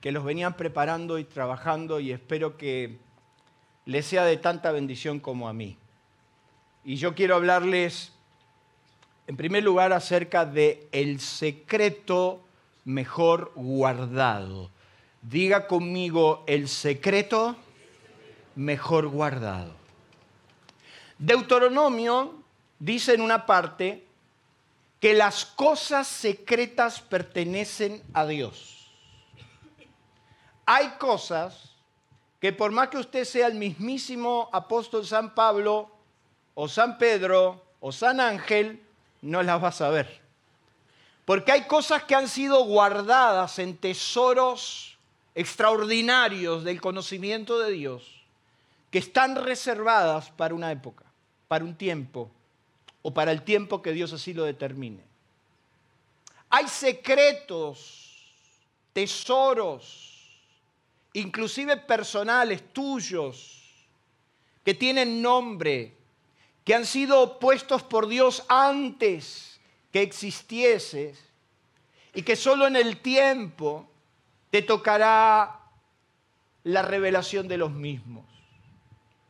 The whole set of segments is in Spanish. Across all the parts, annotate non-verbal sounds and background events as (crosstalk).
que los venían preparando y trabajando y espero que les sea de tanta bendición como a mí. Y yo quiero hablarles, en primer lugar, acerca de el secreto mejor guardado. Diga conmigo el secreto mejor guardado. Deuteronomio dice en una parte que las cosas secretas pertenecen a Dios. Hay cosas que por más que usted sea el mismísimo apóstol San Pablo o San Pedro o San Ángel, no las va a saber. Porque hay cosas que han sido guardadas en tesoros extraordinarios del conocimiento de Dios, que están reservadas para una época, para un tiempo, o para el tiempo que Dios así lo determine. Hay secretos, tesoros, inclusive personales tuyos, que tienen nombre, que han sido puestos por Dios antes que existieses y que solo en el tiempo te tocará la revelación de los mismos.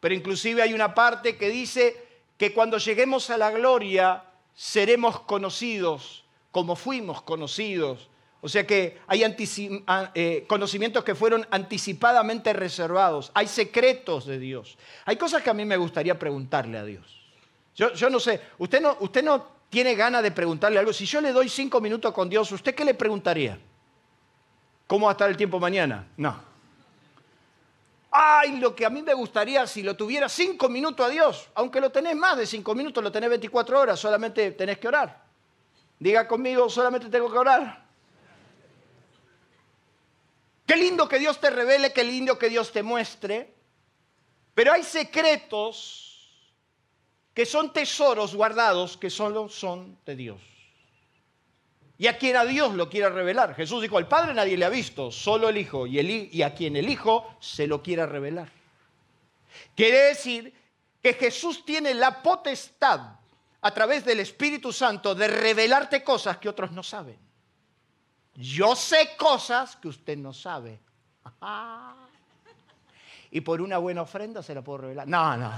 Pero inclusive hay una parte que dice que cuando lleguemos a la gloria seremos conocidos como fuimos conocidos. O sea que hay eh, conocimientos que fueron anticipadamente reservados. Hay secretos de Dios. Hay cosas que a mí me gustaría preguntarle a Dios. Yo, yo no sé, usted no, usted no tiene ganas de preguntarle algo. Si yo le doy cinco minutos con Dios, ¿usted qué le preguntaría? ¿Cómo va a estar el tiempo mañana? No ay, lo que a mí me gustaría si lo tuviera cinco minutos a Dios, aunque lo tenés más de cinco minutos, lo tenés 24 horas, solamente tenés que orar. Diga conmigo, solamente tengo que orar. Qué lindo que Dios te revele, qué lindo que Dios te muestre, pero hay secretos que son tesoros guardados que solo son de Dios y a quien a Dios lo quiera revelar. Jesús dijo, al Padre nadie le ha visto, solo el Hijo, y, y a quien el Hijo se lo quiera revelar. Quiere decir que Jesús tiene la potestad a través del Espíritu Santo de revelarte cosas que otros no saben. Yo sé cosas que usted no sabe. (laughs) y por una buena ofrenda se la puedo revelar. No, no.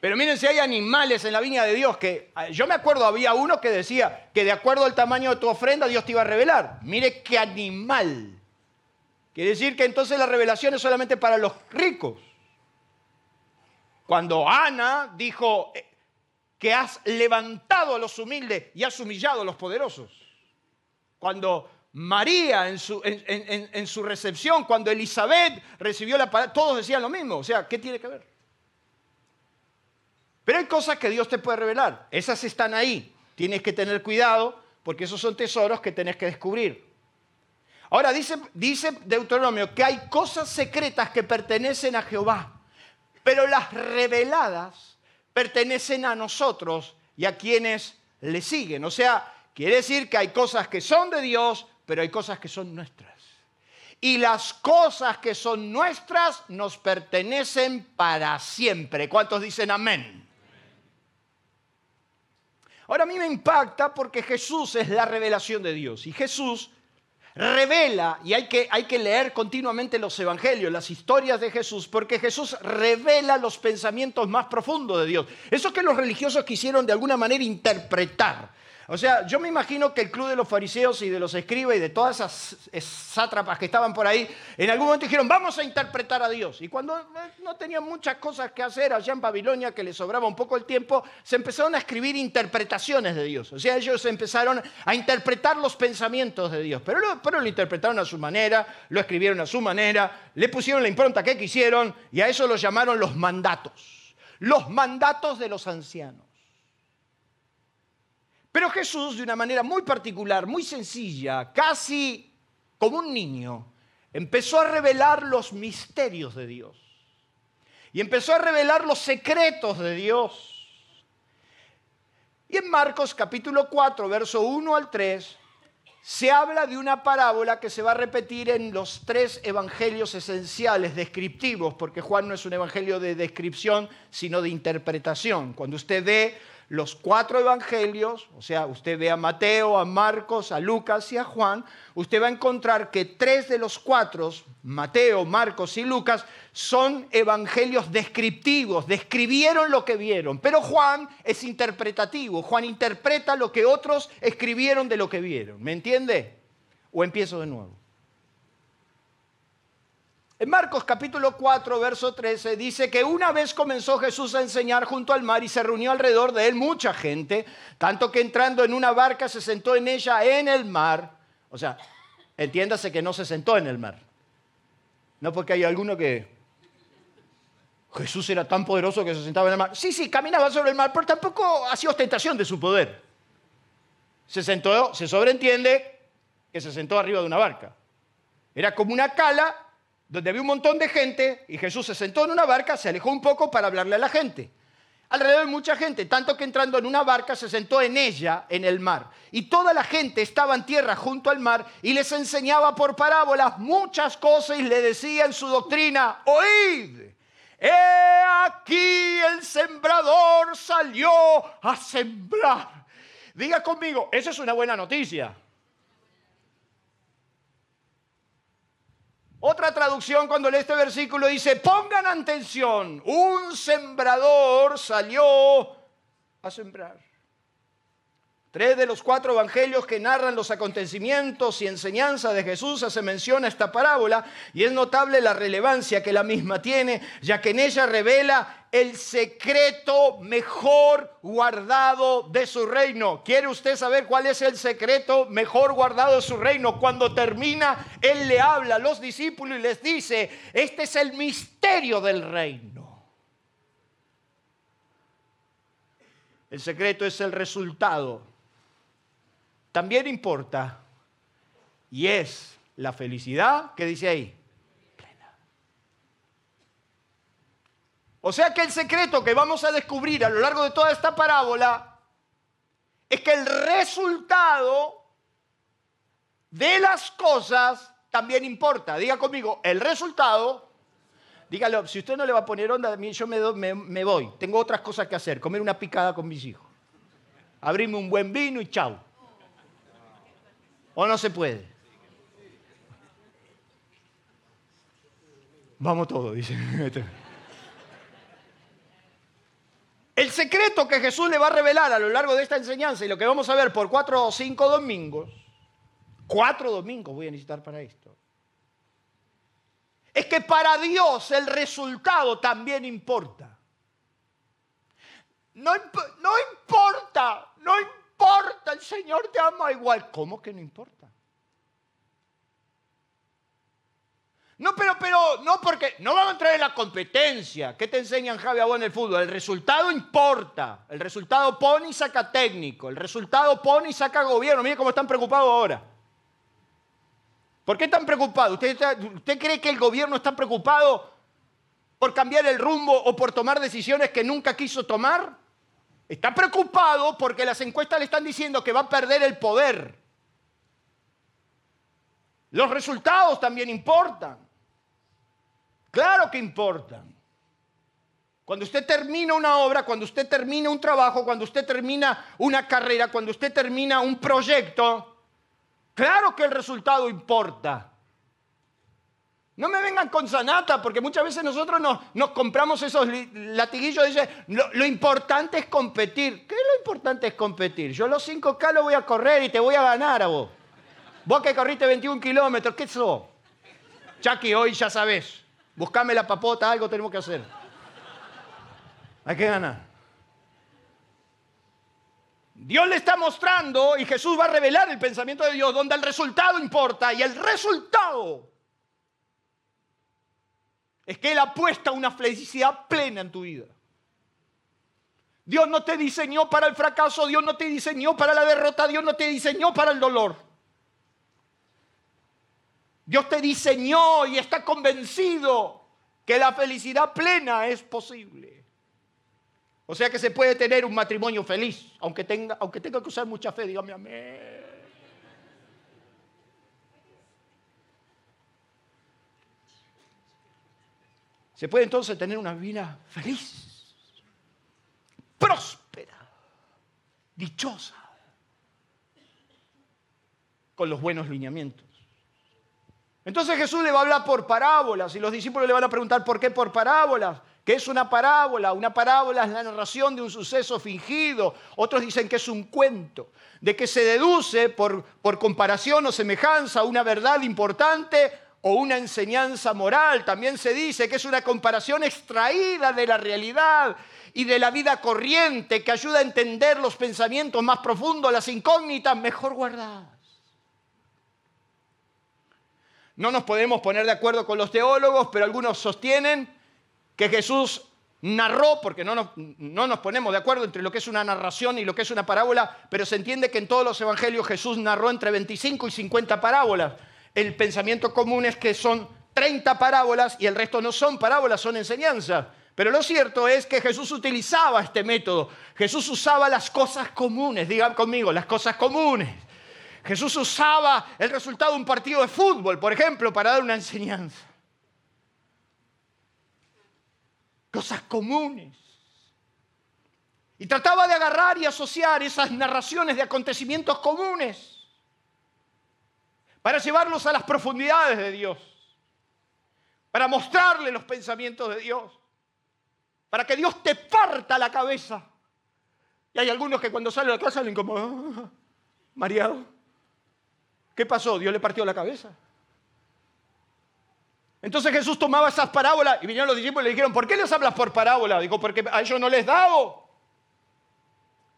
Pero miren si hay animales en la viña de Dios que ah, yo me acuerdo había uno que decía que de acuerdo al tamaño de tu ofrenda Dios te iba a revelar. Mire qué animal. Quiere decir que entonces la revelación es solamente para los ricos. Cuando Ana dijo que has levantado a los humildes y has humillado a los poderosos. Cuando María en su, en su recepción, cuando Elizabeth recibió la palabra, todos decían lo mismo. O sea, ¿qué tiene que ver? Pero hay cosas que Dios te puede revelar. Esas están ahí. Tienes que tener cuidado porque esos son tesoros que tenés que descubrir. Ahora dice, dice Deuteronomio que hay cosas secretas que pertenecen a Jehová, pero las reveladas pertenecen a nosotros y a quienes le siguen. O sea, quiere decir que hay cosas que son de Dios, pero hay cosas que son nuestras. Y las cosas que son nuestras nos pertenecen para siempre. ¿Cuántos dicen amén? Ahora a mí me impacta porque Jesús es la revelación de Dios y Jesús revela, y hay que, hay que leer continuamente los evangelios, las historias de Jesús, porque Jesús revela los pensamientos más profundos de Dios. Eso que los religiosos quisieron de alguna manera interpretar. O sea, yo me imagino que el club de los fariseos y de los escribas y de todas esas sátrapas que estaban por ahí, en algún momento dijeron, vamos a interpretar a Dios. Y cuando eh, no tenían muchas cosas que hacer allá en Babilonia, que les sobraba un poco el tiempo, se empezaron a escribir interpretaciones de Dios. O sea, ellos empezaron a interpretar los pensamientos de Dios. Pero lo, lo interpretaron a su manera, lo escribieron a su manera, le pusieron la impronta que quisieron y a eso lo llamaron los mandatos. Los mandatos de los ancianos. Pero Jesús, de una manera muy particular, muy sencilla, casi como un niño, empezó a revelar los misterios de Dios. Y empezó a revelar los secretos de Dios. Y en Marcos capítulo 4, verso 1 al 3, se habla de una parábola que se va a repetir en los tres evangelios esenciales, descriptivos, porque Juan no es un evangelio de descripción, sino de interpretación. Cuando usted ve los cuatro evangelios, o sea, usted ve a Mateo, a Marcos, a Lucas y a Juan, usted va a encontrar que tres de los cuatro, Mateo, Marcos y Lucas, son evangelios descriptivos, describieron lo que vieron, pero Juan es interpretativo, Juan interpreta lo que otros escribieron de lo que vieron, ¿me entiende? ¿O empiezo de nuevo? En Marcos capítulo 4, verso 13 dice que una vez comenzó Jesús a enseñar junto al mar y se reunió alrededor de él mucha gente, tanto que entrando en una barca se sentó en ella en el mar. O sea, entiéndase que no se sentó en el mar. No porque hay alguno que Jesús era tan poderoso que se sentaba en el mar. Sí, sí, caminaba sobre el mar, pero tampoco hacía ostentación de su poder. Se sentó, se sobreentiende que se sentó arriba de una barca. Era como una cala donde había un montón de gente y Jesús se sentó en una barca, se alejó un poco para hablarle a la gente. Alrededor de mucha gente, tanto que entrando en una barca se sentó en ella, en el mar. Y toda la gente estaba en tierra junto al mar y les enseñaba por parábolas muchas cosas y le decía en su doctrina, oíd, he aquí el sembrador salió a sembrar. Diga conmigo, esa es una buena noticia. Otra traducción cuando lee este versículo dice, pongan atención, un sembrador salió a sembrar. Tres de los cuatro evangelios que narran los acontecimientos y enseñanza de Jesús hace mención a esta parábola y es notable la relevancia que la misma tiene, ya que en ella revela el secreto mejor guardado de su reino. ¿Quiere usted saber cuál es el secreto mejor guardado de su reino? Cuando termina, Él le habla a los discípulos y les dice, este es el misterio del reino. El secreto es el resultado. También importa y es la felicidad, ¿qué dice ahí? O sea que el secreto que vamos a descubrir a lo largo de toda esta parábola es que el resultado de las cosas también importa. Diga conmigo, el resultado, dígalo, si usted no le va a poner onda yo me, me voy. Tengo otras cosas que hacer, comer una picada con mis hijos, abrirme un buen vino y chau. ¿O no se puede? Vamos todos, dice. (laughs) El secreto que Jesús le va a revelar a lo largo de esta enseñanza y lo que vamos a ver por cuatro o cinco domingos, cuatro domingos voy a necesitar para esto, es que para Dios el resultado también importa. No, no importa, no importa, el Señor te ama igual. ¿Cómo que no importa? No, pero, pero, no porque, no vamos a entrar en la competencia. ¿Qué te enseñan Javi a vos en el fútbol? El resultado importa. El resultado pone y saca técnico. El resultado pone y saca gobierno. Mire cómo están preocupados ahora. ¿Por qué están preocupados? ¿Usted, ¿Usted cree que el gobierno está preocupado por cambiar el rumbo o por tomar decisiones que nunca quiso tomar? Está preocupado porque las encuestas le están diciendo que va a perder el poder. Los resultados también importan. Claro que importan. Cuando usted termina una obra, cuando usted termina un trabajo, cuando usted termina una carrera, cuando usted termina un proyecto, claro que el resultado importa. No me vengan con sanata, porque muchas veces nosotros nos, compramos esos latiguillos y dicen, lo, importante es competir. ¿Qué es lo importante es competir? Yo los 5K lo voy a correr y te voy a ganar a vos. Vos que corriste 21 kilómetros, ¿qué sos? Chucky, hoy ya sabés. Buscame la papota, algo tenemos que hacer. Hay que ganar. Dios le está mostrando y Jesús va a revelar el pensamiento de Dios donde el resultado importa y el resultado es que Él apuesta una felicidad plena en tu vida. Dios no te diseñó para el fracaso, Dios no te diseñó para la derrota, Dios no te diseñó para el dolor. Dios te diseñó y está convencido que la felicidad plena es posible. O sea que se puede tener un matrimonio feliz, aunque tenga, aunque tenga que usar mucha fe, dígame amén. Se puede entonces tener una vida feliz, próspera, dichosa, con los buenos lineamientos. Entonces Jesús le va a hablar por parábolas y los discípulos le van a preguntar por qué por parábolas. ¿Qué es una parábola? Una parábola es la narración de un suceso fingido. Otros dicen que es un cuento, de que se deduce por, por comparación o semejanza una verdad importante o una enseñanza moral. También se dice que es una comparación extraída de la realidad y de la vida corriente que ayuda a entender los pensamientos más profundos, las incógnitas mejor guardadas. No nos podemos poner de acuerdo con los teólogos, pero algunos sostienen que Jesús narró, porque no nos, no nos, ponemos de acuerdo entre lo que es una narración y lo que es una parábola, pero se entiende que en todos los evangelios Jesús narró entre 25 y 50 parábolas el pensamiento común es que son 30 parábolas y el resto no son parábolas, son enseñanzas. Pero lo cierto es que Jesús utilizaba este método. Jesús usaba las cosas comunes, digan conmigo, las cosas comunes. Jesús usaba el resultado de un partido de fútbol, por ejemplo, para dar una enseñanza. Cosas comunes. Y trataba de agarrar y asociar esas narraciones de acontecimientos comunes para llevarlos a las profundidades de Dios, para mostrarle los pensamientos de Dios, para que Dios te parta la cabeza. Y hay algunos que cuando salen de la casa salen como, ah, mareado. ¿Qué pasó? Dios le partió la cabeza. Entonces Jesús tomaba esas parábolas y vinieron los discípulos y le dijeron, ¿por qué les hablas por parábola? Digo, porque a ellos no les dado.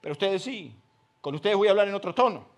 Pero ustedes sí. Con ustedes voy a hablar en otro tono.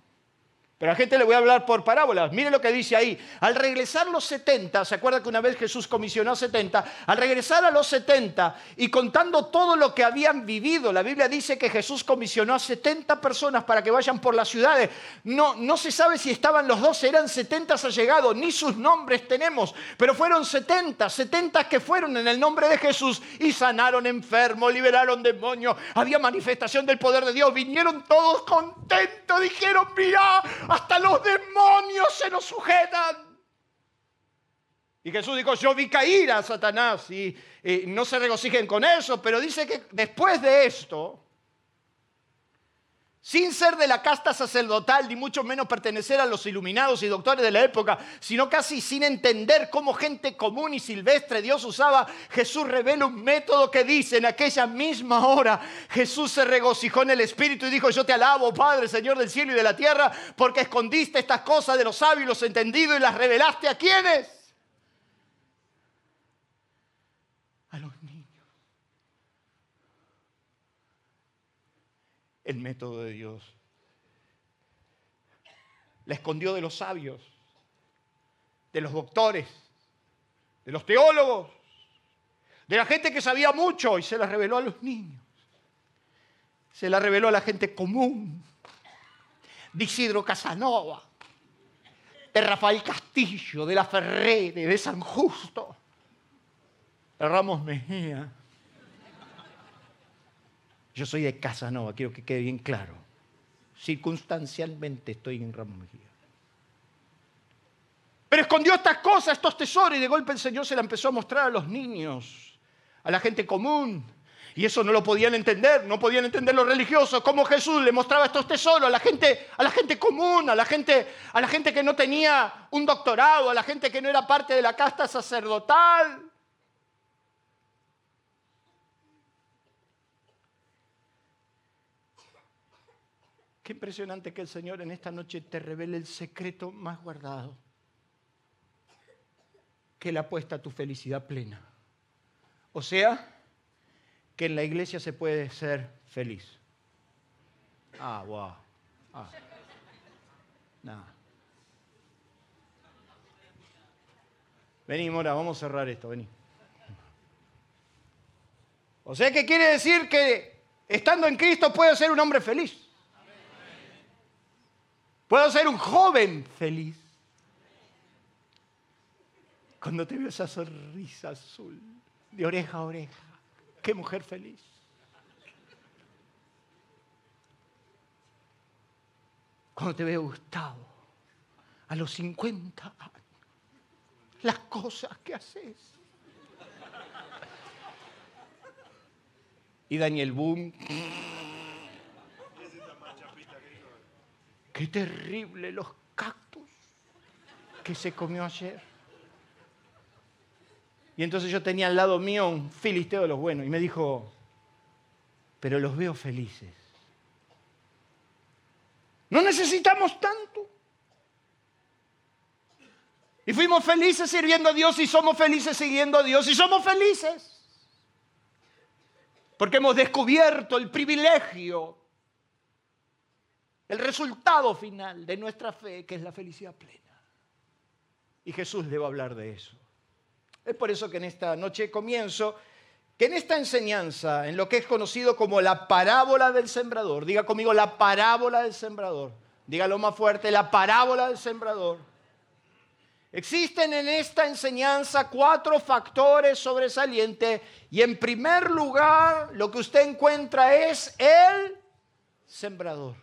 Pero a la gente le voy a hablar por parábolas. Mire lo que dice ahí. Al regresar los 70, ¿se acuerda que una vez Jesús comisionó a 70? Al regresar a los 70 y contando todo lo que habían vivido, la Biblia dice que Jesús comisionó a 70 personas para que vayan por las ciudades. No, no se sabe si estaban los 12, eran 70 allegados, ni sus nombres tenemos, pero fueron 70, 70 que fueron en el nombre de Jesús y sanaron enfermos, liberaron demonios, había manifestación del poder de Dios, vinieron todos contentos, dijeron, mira, hasta los demonios se nos sujetan. Y Jesús dijo, yo vi caer a Satanás y, y no se regocijen con eso, pero dice que después de esto, sin ser de la casta sacerdotal, ni mucho menos pertenecer a los iluminados y doctores de la época, sino casi sin entender cómo gente común y silvestre Dios usaba, Jesús revela un método que dice en aquella misma hora, Jesús se regocijó en el Espíritu y dijo, yo te alabo, Padre, Señor del cielo y de la tierra, porque escondiste estas cosas de los sabios, los entendidos y las revelaste a quienes? A los niños. El método de Dios. La escondió de los sabios, de los doctores, de los teólogos, de la gente que sabía mucho y se la reveló a los niños. Se la reveló a la gente común, de Isidro Casanova, de Rafael Castillo, de la Ferrere, de San Justo, de Ramos Mejía. Yo soy de Casanova, quiero que quede bien claro. Circunstancialmente estoy en Ramos Mejía. Pero escondió estas cosas, estos tesoros, y de golpe el Señor se la empezó a mostrar a los niños, a la gente común. Y eso no lo podían entender, no podían entender los religiosos, cómo Jesús le mostraba estos tesoros a la gente, a la gente común, a la gente, a la gente que no tenía un doctorado, a la gente que no era parte de la casta sacerdotal. Qué impresionante que el Señor en esta noche te revele el secreto más guardado que le apuesta a tu felicidad plena. O sea, que en la iglesia se puede ser feliz. Ah, wow. Ah. Nada. Vení, Mora, vamos a cerrar esto, vení. O sea, ¿qué quiere decir que Estando en Cristo puedo ser un hombre feliz. Puedo ser un joven feliz. Cuando te veo esa sonrisa azul, de oreja a oreja, qué mujer feliz. Cuando te veo Gustavo, a los 50 años, las cosas que haces. Y Daniel Boom. Qué terrible los cactus que se comió ayer. Y entonces yo tenía al lado mío un filisteo de los buenos y me dijo, pero los veo felices. No necesitamos tanto. Y fuimos felices sirviendo a Dios y somos felices siguiendo a Dios y somos felices. Porque hemos descubierto el privilegio, el resultado final de nuestra fe, que es la felicidad plena. Y Jesús le va a hablar de eso. Es por eso que en esta noche comienzo, que en esta enseñanza, en lo que es conocido como la parábola del sembrador, diga conmigo la parábola del sembrador, dígalo más fuerte, la parábola del sembrador Existen en esta enseñanza cuatro factores sobresalientes y en primer lugar lo que usted encuentra es el sembrador.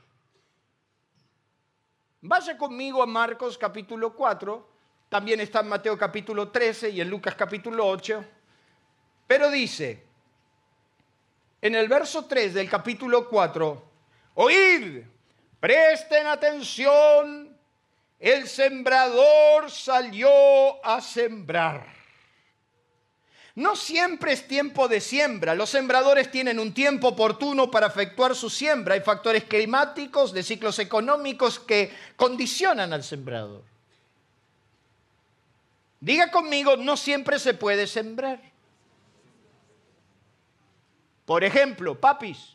Vaya conmigo a Marcos capítulo 4, también está en Mateo capítulo 13 y en Lucas capítulo 8, pero dice en el verso 3 del capítulo 4, oíd, presten atención el sembrador salió a sembrar. No siempre es tiempo de siembra. Los sembradores tienen un tiempo oportuno para efectuar su siembra. Hay factores climáticos, de ciclos económicos que condicionan al sembrador. Diga conmigo, no siempre se puede sembrar. Por ejemplo, papis,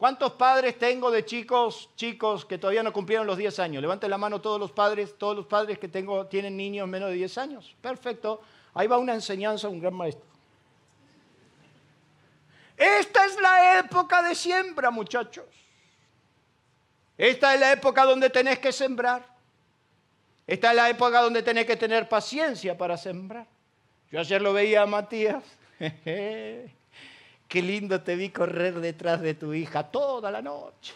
¿Cuántos padres tengo de chicos, chicos que todavía no cumplieron los 10 años? Levanten la mano todos los padres, todos los padres que tengo tienen niños menos de 10 años. Perfecto. Ahí va una enseñanza, un gran maestro. Esta es la época de siembra, muchachos. Esta es la época donde tenés que sembrar. Esta es la época donde tenés que tener paciencia para sembrar. Yo ayer lo veía a Matías. (laughs) Qué lindo te vi correr detrás de tu hija toda la noche.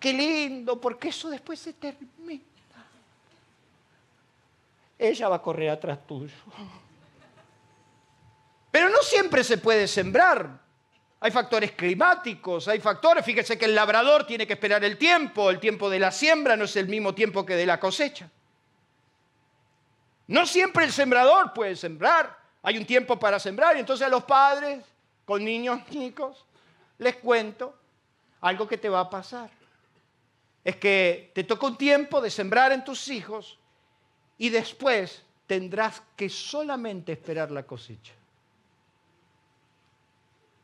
Qué lindo, porque eso después se termina. Ella va a correr atrás tuyo. Pero no siempre se puede sembrar. Hay factores climáticos, hay factores, fíjese que el labrador tiene que esperar el tiempo, el tiempo de la siembra no es el mismo tiempo que de la cosecha. No siempre el sembrador puede sembrar, hay un tiempo para sembrar y entonces a los padres con niños (laughs) chicos, les cuento algo que te va a pasar. Es que te toca un tiempo de sembrar en tus hijos y después tendrás que solamente esperar la cosecha.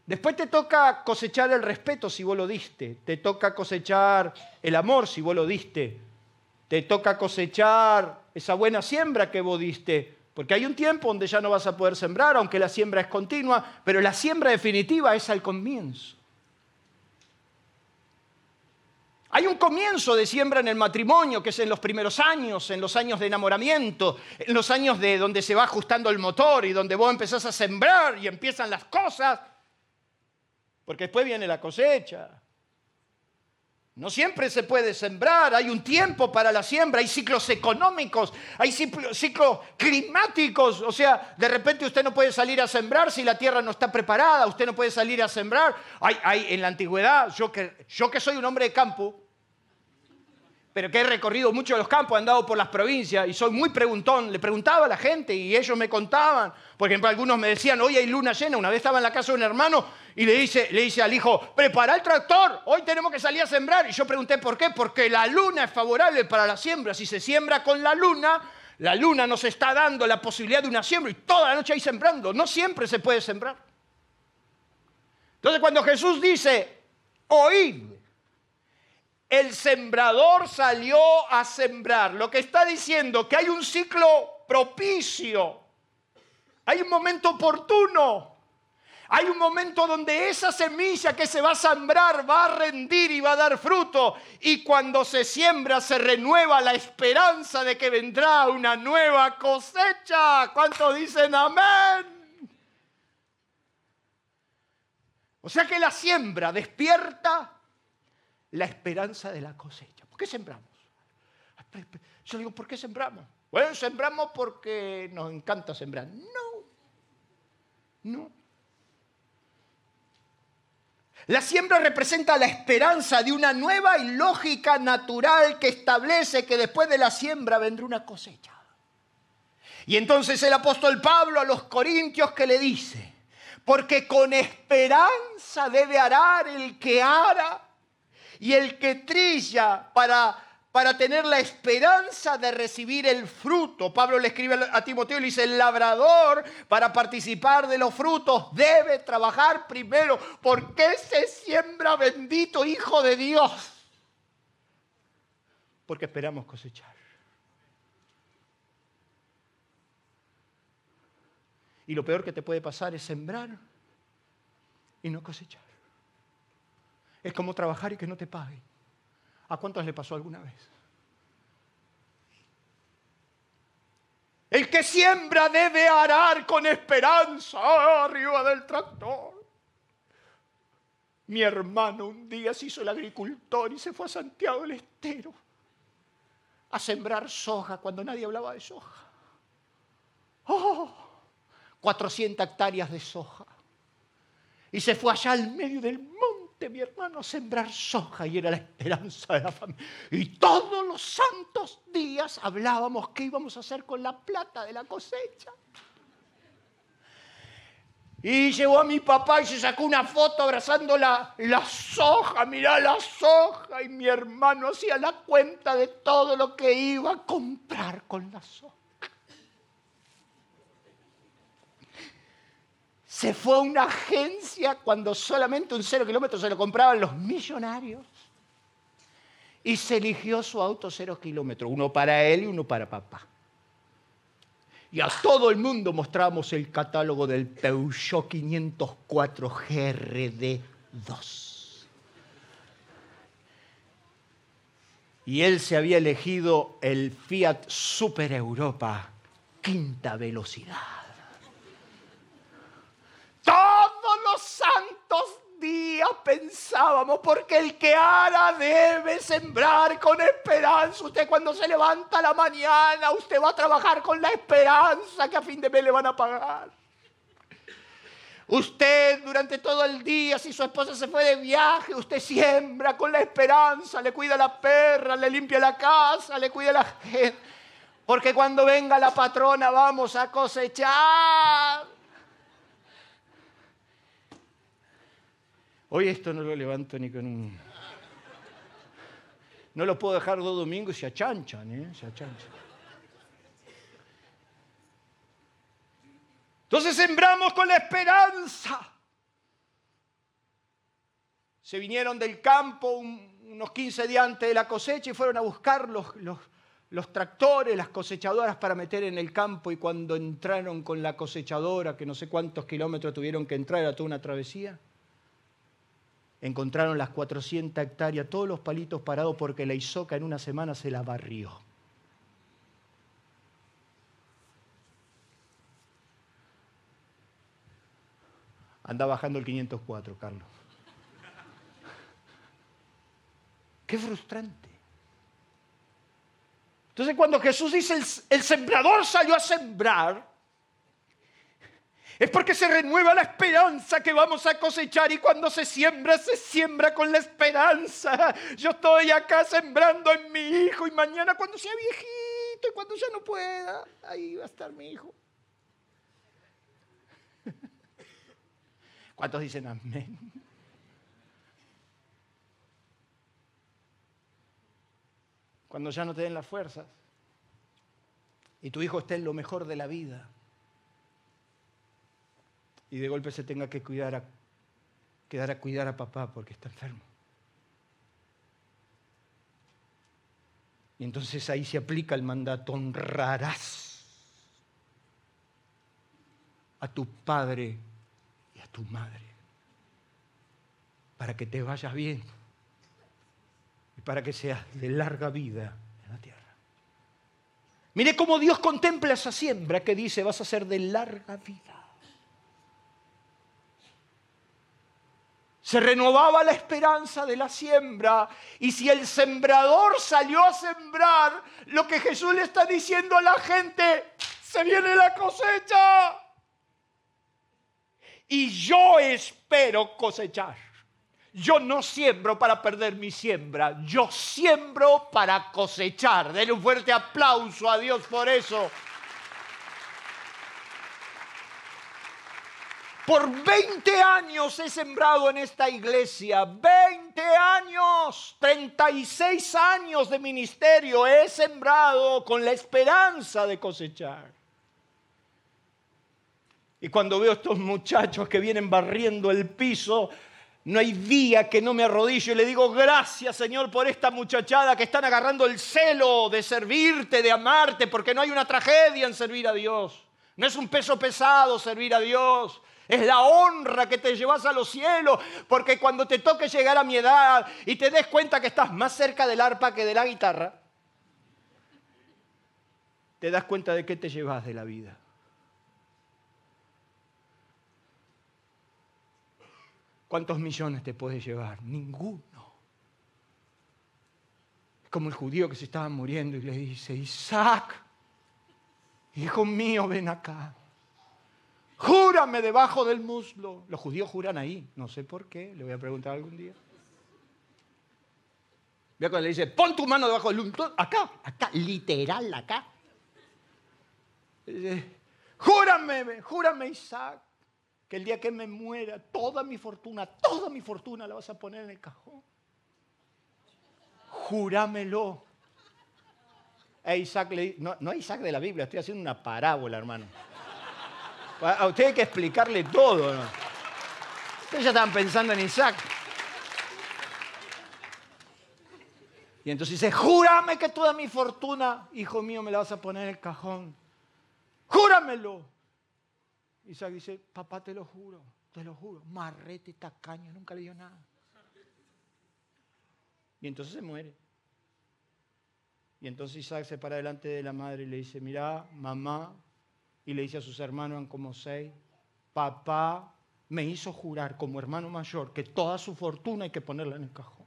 Después te toca cosechar el respeto si vos lo diste, te toca cosechar el amor si vos lo diste, te toca cosechar esa buena siembra que vos diste, porque hay un tiempo donde ya no vas a poder sembrar, aunque la siembra es continua, pero la siembra definitiva es al comienzo. Hay un comienzo de siembra en el matrimonio, que es en los primeros años, en los años de enamoramiento, en los años de donde se va ajustando el motor y donde vos empezás a sembrar y empiezan las cosas, porque después viene la cosecha. No siempre se puede sembrar, hay un tiempo para la siembra, hay ciclos económicos, hay ciclos climáticos, o sea, de repente usted no puede salir a sembrar si la tierra no está preparada, usted no puede salir a sembrar. Hay, hay en la antigüedad, yo que, yo que soy un hombre de campo, pero que he recorrido mucho los campos, he andado por las provincias y soy muy preguntón. Le preguntaba a la gente y ellos me contaban. Por ejemplo, algunos me decían, hoy hay luna llena. Una vez estaba en la casa de un hermano y le dice, le dice al hijo, prepara el tractor, hoy tenemos que salir a sembrar. Y yo pregunté, ¿por qué? Porque la luna es favorable para la siembra. Si se siembra con la luna, la luna nos está dando la posibilidad de una siembra y toda la noche hay sembrando. No siempre se puede sembrar. Entonces cuando Jesús dice, oíd, el sembrador salió a sembrar. Lo que está diciendo que hay un ciclo propicio, hay un momento oportuno. Hay un momento donde esa semilla que se va a sembrar va a rendir y va a dar fruto. Y cuando se siembra se renueva la esperanza de que vendrá una nueva cosecha. ¿Cuántos dicen amén? O sea que la siembra despierta la esperanza de la cosecha. ¿Por qué sembramos? Yo digo, ¿por qué sembramos? Bueno, sembramos porque nos encanta sembrar. No, no. La siembra representa la esperanza de una nueva y lógica natural que establece que después de la siembra vendrá una cosecha. Y entonces el apóstol Pablo a los corintios que le dice, porque con esperanza debe arar el que ara y el que trilla para para tener la esperanza de recibir el fruto. Pablo le escribe a Timoteo y le dice, el labrador para participar de los frutos debe trabajar primero. ¿Por qué se siembra bendito Hijo de Dios? Porque esperamos cosechar. Y lo peor que te puede pasar es sembrar y no cosechar. Es como trabajar y que no te paguen. ¿A cuántos le pasó alguna vez? El que siembra debe arar con esperanza arriba del tractor. Mi hermano un día se hizo el agricultor y se fue a Santiago del Estero a sembrar soja cuando nadie hablaba de soja. ¡Oh! 400 hectáreas de soja. Y se fue allá al medio del mi hermano sembrar soja y era la esperanza de la familia. Y todos los santos días hablábamos qué íbamos a hacer con la plata de la cosecha. Y llevó a mi papá y se sacó una foto abrazando la, la soja, mirá la soja. Y mi hermano hacía la cuenta de todo lo que iba a comprar con la soja. Se fue a una agencia cuando solamente un cero kilómetro se lo compraban los millonarios y se eligió su auto cero kilómetro, uno para él y uno para papá. Y a todo el mundo mostramos el catálogo del Peugeot 504 GRD 2. Y él se había elegido el Fiat Super Europa, quinta velocidad. Todos los santos días pensábamos, porque el que ara debe sembrar con esperanza. Usted cuando se levanta la mañana, usted va a trabajar con la esperanza que a fin de mes le van a pagar. Usted durante todo el día, si su esposa se fue de viaje, usted siembra con la esperanza, le cuida la perra, le limpia la casa, le cuida la gente. Porque cuando venga la patrona vamos a cosechar. Hoy esto no lo levanto ni con un... No lo puedo dejar dos domingos y se achanchan, ¿eh? Se achanchan. Entonces sembramos con la esperanza. Se vinieron del campo unos 15 días antes de la cosecha y fueron a buscar los, los, los tractores, las cosechadoras para meter en el campo y cuando entraron con la cosechadora, que no sé cuántos kilómetros tuvieron que entrar, era toda una travesía, encontraron las 400 hectáreas, todos los palitos parados porque la isoca en una semana se la barrió. Anda bajando el 504, Carlos. (laughs) Qué frustrante. Entonces cuando Jesús dice el, el sembrador salió a sembrar, es porque se renueva la esperanza que vamos a cosechar y cuando se siembra, se siembra con la esperanza. Yo estoy acá sembrando en mi hijo y mañana cuando sea viejito y cuando ya no pueda, ahí va a estar mi hijo. (laughs) ¿Cuántos dicen amén? Cuando ya no te den las fuerzas y tu hijo esté en lo mejor de la vida y de golpe se tenga que cuidar a, quedar a cuidar a papá porque está enfermo. Y entonces ahí se aplica el mandato, honrarás a tu padre y a tu madre, para que te vayas bien y para que seas de larga vida en la tierra. Mire cómo Dios contempla esa siembra que dice vas a ser de larga vida. Se renovaba la esperanza de la siembra. Y si el sembrador salió a sembrar, lo que Jesús le está diciendo a la gente, se viene la cosecha. Y yo espero cosechar. Yo no siembro para perder mi siembra, yo siembro para cosechar. Denle un fuerte aplauso a Dios por eso. Por 20 años he sembrado en esta iglesia, 20 años, 36 años de ministerio he sembrado con la esperanza de cosechar. Y cuando veo estos muchachos que vienen barriendo el piso, no hay día que no me arrodillo y le digo gracias Señor por esta muchachada que están agarrando el celo de servirte, de amarte, porque no hay una tragedia en servir a Dios. No es un peso pesado servir a Dios. Es la honra que te llevas a los cielos, porque cuando te toque llegar a mi edad y te des cuenta que estás más cerca del arpa que de la guitarra, te das cuenta de qué te llevas de la vida. ¿Cuántos millones te puedes llevar? Ninguno. Es como el judío que se estaba muriendo y le dice, Isaac, hijo mío, ven acá. Júrame debajo del muslo. Los judíos juran ahí. No sé por qué. Le voy a preguntar algún día. Vea cuando le dice, pon tu mano debajo del. Acá, acá, literal, acá. Júrame, júrame, Isaac, que el día que me muera, toda mi fortuna, toda mi fortuna la vas a poner en el cajón. Júramelo. A Isaac le, no, no Isaac de la Biblia, estoy haciendo una parábola, hermano. A usted hay que explicarle todo. Ustedes ya estaban pensando en Isaac. Y entonces dice, júrame que toda mi fortuna, hijo mío, me la vas a poner en el cajón. Júramelo. Isaac dice, papá, te lo juro, te lo juro. Marrete, tacaño, nunca le dio nada. Y entonces se muere. Y entonces Isaac se para delante de la madre y le dice, mira, mamá, y le dice a sus hermanos, eran como seis, papá me hizo jurar como hermano mayor que toda su fortuna hay que ponerla en el cajón.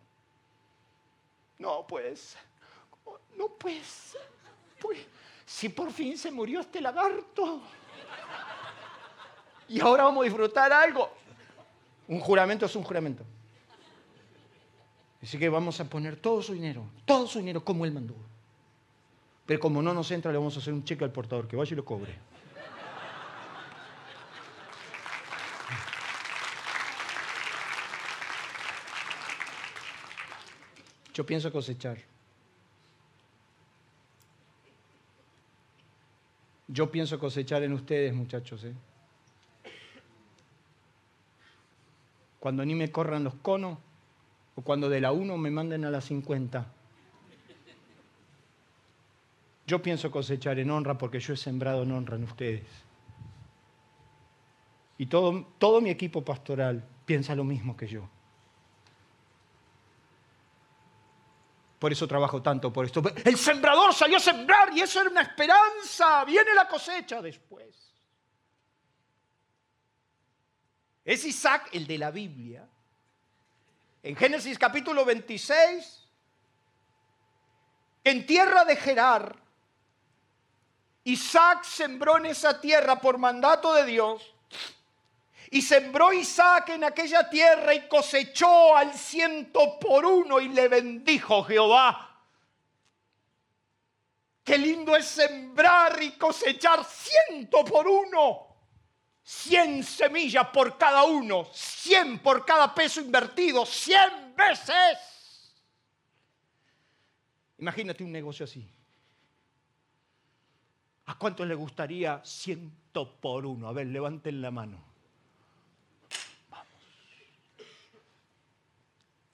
No, pues, no pues, pues, si por fin se murió este lagarto. Y ahora vamos a disfrutar algo. Un juramento es un juramento. Así que vamos a poner todo su dinero, todo su dinero como él mandó. Pero como no nos entra, le vamos a hacer un cheque al portador, que vaya y lo cobre. Yo pienso cosechar. Yo pienso cosechar en ustedes, muchachos. ¿eh? Cuando ni me corran los conos o cuando de la 1 me manden a la 50. Yo pienso cosechar en honra porque yo he sembrado en honra en ustedes. Y todo, todo mi equipo pastoral piensa lo mismo que yo. Por eso trabajo tanto por esto. El sembrador salió a sembrar y eso era una esperanza. Viene la cosecha después. Es Isaac el de la Biblia. En Génesis capítulo 26, en tierra de Gerar, Isaac sembró en esa tierra por mandato de Dios y sembró Isaac en aquella tierra y cosechó al ciento por uno y le bendijo Jehová. Qué lindo es sembrar y cosechar ciento por uno. Cien semillas por cada uno, cien por cada peso invertido, cien veces. Imagínate un negocio así. ¿A cuánto le gustaría ciento por uno? A ver, levanten la mano.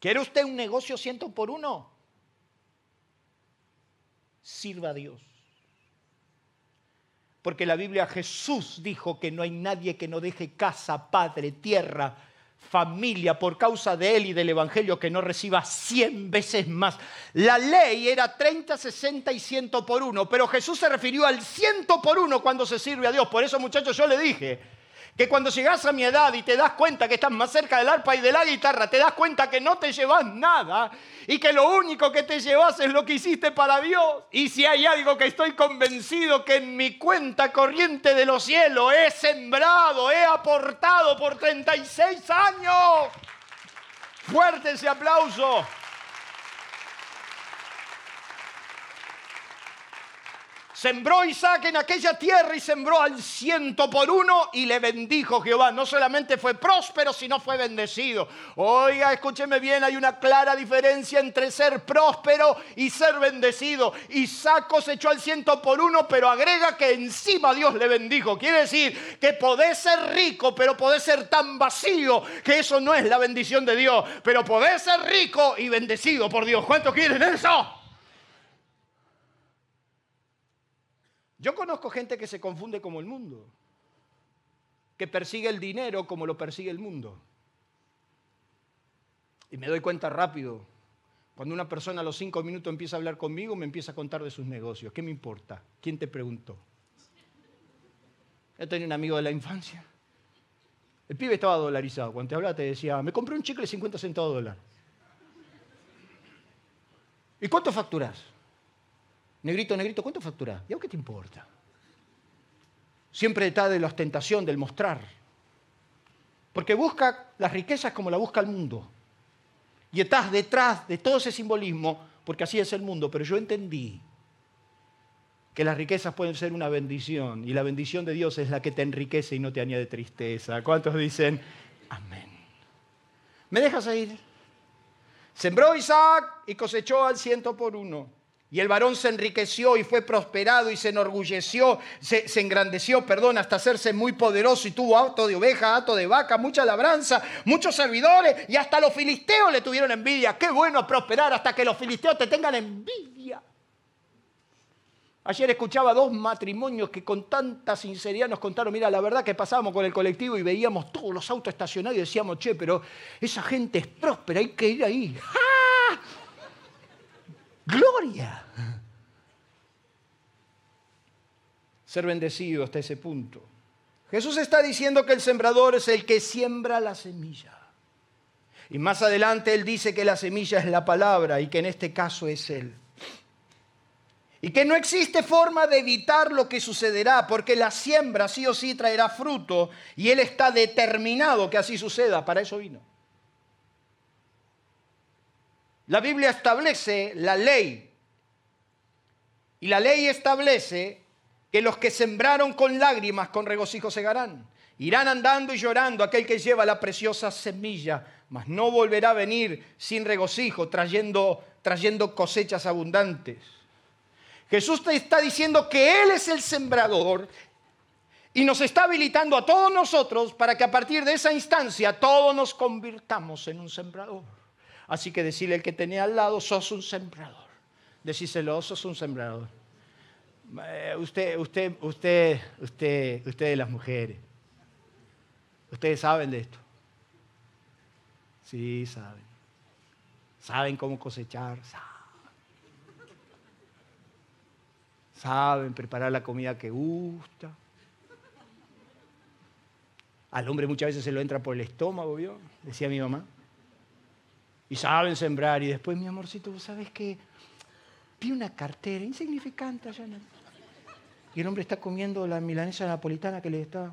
¿Quiere usted un negocio ciento por uno? Sirva a Dios. Porque la Biblia Jesús dijo que no hay nadie que no deje casa, padre, tierra, familia por causa de él y del Evangelio que no reciba cien veces más. La ley era 30, 60 y 100 por uno, pero Jesús se refirió al ciento por uno cuando se sirve a Dios. Por eso muchachos yo le dije, que cuando llegas a mi edad y te das cuenta que estás más cerca del arpa y de la guitarra, te das cuenta que no te llevas nada y que lo único que te llevas es lo que hiciste para Dios. Y si hay algo que estoy convencido que en mi cuenta corriente de los cielos he sembrado, he aportado por 36 años. Fuerte ese aplauso. Sembró Isaac en aquella tierra y sembró al ciento por uno y le bendijo Jehová. No solamente fue próspero, sino fue bendecido. Oiga, escúcheme bien, hay una clara diferencia entre ser próspero y ser bendecido. Isaac cosechó al ciento por uno, pero agrega que encima Dios le bendijo. Quiere decir que podés ser rico, pero podés ser tan vacío que eso no es la bendición de Dios. Pero podés ser rico y bendecido por Dios. ¿Cuántos quieren eso? Yo conozco gente que se confunde como el mundo, que persigue el dinero como lo persigue el mundo. Y me doy cuenta rápido. Cuando una persona a los cinco minutos empieza a hablar conmigo, me empieza a contar de sus negocios. ¿Qué me importa? ¿Quién te preguntó? Yo tenía un amigo de la infancia. El pibe estaba dolarizado. Cuando te hablaba te decía, me compré un chicle de 50 centavos de dólar. ¿Y cuánto facturas? Negrito, negrito, ¿cuánto factura? ¿Y a qué te importa? Siempre está de la ostentación, del mostrar. Porque busca las riquezas como la busca el mundo. Y estás detrás de todo ese simbolismo, porque así es el mundo. Pero yo entendí que las riquezas pueden ser una bendición. Y la bendición de Dios es la que te enriquece y no te añade tristeza. ¿Cuántos dicen amén? ¿Me dejas ir? Sembró Isaac y cosechó al ciento por uno. Y el varón se enriqueció y fue prosperado y se enorgulleció, se, engrandeció, perdón, hasta hacerse muy poderoso y tuvo auto de oveja, auto de vaca, mucha labranza, muchos servidores y hasta los filisteos le tuvieron envidia. Qué bueno prosperar hasta que los filisteos te tengan envidia. Ayer escuchaba dos matrimonios que con tanta sinceridad nos contaron, mira, la verdad que pasábamos con el colectivo y veíamos todos los autos estacionados y decíamos, che, pero esa gente es próspera, hay que ir ahí. Gloria. Ser bendecido hasta ese punto. Jesús está diciendo que el sembrador es el que siembra la semilla. Y más adelante él dice que la semilla es la palabra y que en este caso es él. Y que no existe forma de evitar lo que sucederá, porque la siembra sí o sí traerá fruto y él está determinado que así suceda. Para eso vino. La Biblia establece la ley. Y la ley establece que los que sembraron con lágrimas, con regocijo segarán. Irán andando y llorando aquel que lleva la preciosa semilla, mas no volverá a venir sin regocijo, trayendo, trayendo cosechas abundantes. Jesús te está diciendo que Él es el sembrador y nos está habilitando a todos nosotros para que a partir de esa instancia todos nos convirtamos en un sembrador. Así que decirle el que tenía al lado, sos un sembrador. Decíselo, sos un sembrador. Eh, usted, usted, usted, usted, ustedes las mujeres. Ustedes saben de esto. Sí, saben. Saben cómo cosechar. Saben. Saben preparar la comida que gusta. Al hombre muchas veces se lo entra por el estómago, ¿vio? Decía mi mamá y saben sembrar. Y después, mi amorcito, ¿sabes qué? Vi una cartera insignificante allá. En Y el hombre está comiendo la milanesa napolitana que le está...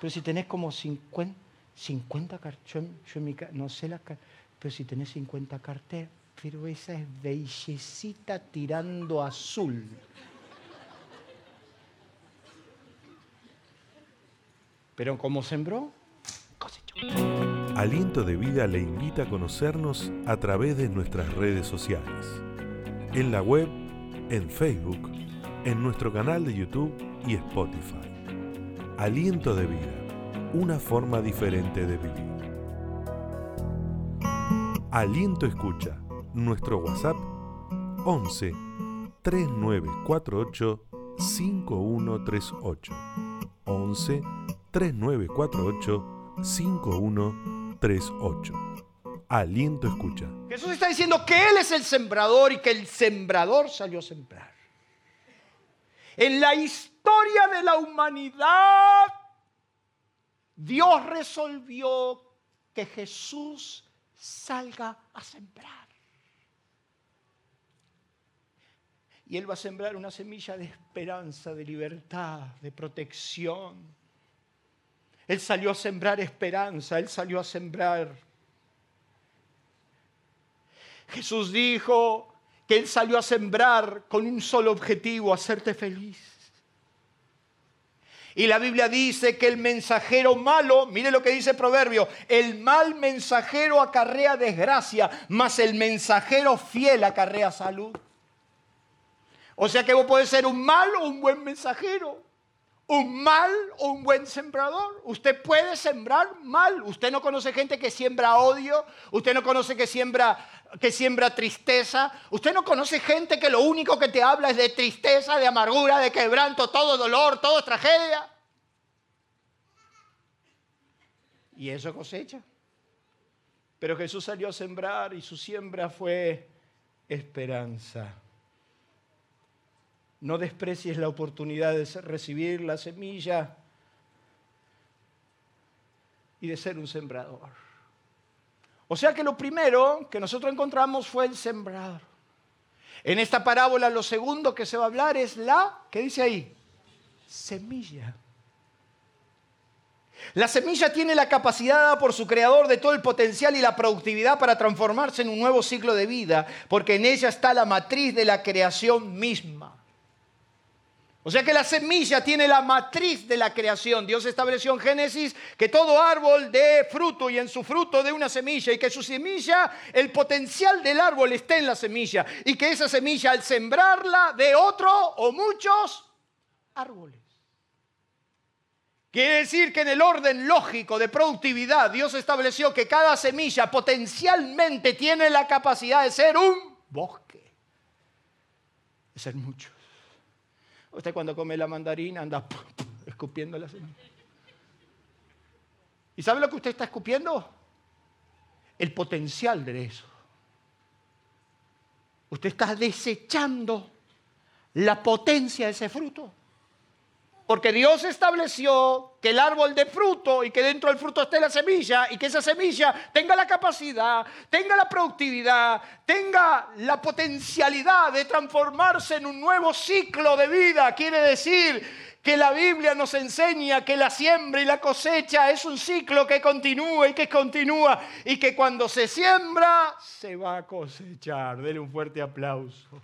Pero si tenés como 50, 50 carteras, yo, no sé las pero si tenés 50 carteras, pero esa es bellecita tirando azul. Pero como sembró. Aliento de Vida le invita a conocernos a través de nuestras redes sociales. En la web, en Facebook, en nuestro canal de YouTube y Spotify. Aliento de Vida, una forma diferente de vivir. Aliento Escucha, nuestro WhatsApp 11 3948 5138. 11 3948 5138. Aliento escucha. Jesús está diciendo que Él es el sembrador y que el sembrador salió a sembrar. En la historia de la humanidad, Dios resolvió que Jesús salga a sembrar. Y Él va a sembrar una semilla de esperanza, de libertad, de protección. Él salió a sembrar esperanza, Él salió a sembrar. Jesús dijo que Él salió a sembrar con un solo objetivo, hacerte feliz. Y la Biblia dice que el mensajero malo, mire lo que dice el proverbio, el mal mensajero acarrea desgracia, mas el mensajero fiel acarrea salud. O sea que vos podés ser un mal o un buen mensajero, un mal o un buen sembrador. Usted puede sembrar mal. Usted no conoce gente que siembra odio, usted no conoce que siembra que siembra tristeza. Usted no conoce gente que lo único que te habla es de tristeza, de amargura, de quebranto, todo dolor, todo tragedia. Y eso cosecha. Pero Jesús salió a sembrar y su siembra fue esperanza. No desprecies la oportunidad de recibir la semilla y de ser un sembrador. O sea que lo primero que nosotros encontramos fue el sembrador. En esta parábola lo segundo que se va a hablar es la, ¿qué dice ahí? Semilla. La semilla tiene la capacidad dada por su creador de todo el potencial y la productividad para transformarse en un nuevo ciclo de vida, porque en ella está la matriz de la creación misma. O sea que la semilla tiene la matriz de la creación. Dios estableció en Génesis que todo árbol dé fruto y en su fruto dé una semilla y que su semilla, el potencial del árbol esté en la semilla y que esa semilla al sembrarla dé otro o muchos árboles. Quiere decir que en el orden lógico de productividad Dios estableció que cada semilla potencialmente tiene la capacidad de ser un bosque, de ser mucho. Usted cuando come la mandarina anda (laughs) escupiendo la semilla. ¿Y sabe lo que usted está escupiendo? El potencial de eso. Usted está desechando la potencia de ese fruto. Porque Dios estableció que el árbol de fruto y que dentro del fruto esté la semilla y que esa semilla tenga la capacidad, tenga la productividad, tenga la potencialidad de transformarse en un nuevo ciclo de vida. Quiere decir que la Biblia nos enseña que la siembra y la cosecha es un ciclo que continúa y que continúa y que cuando se siembra se va a cosechar. Dele un fuerte aplauso.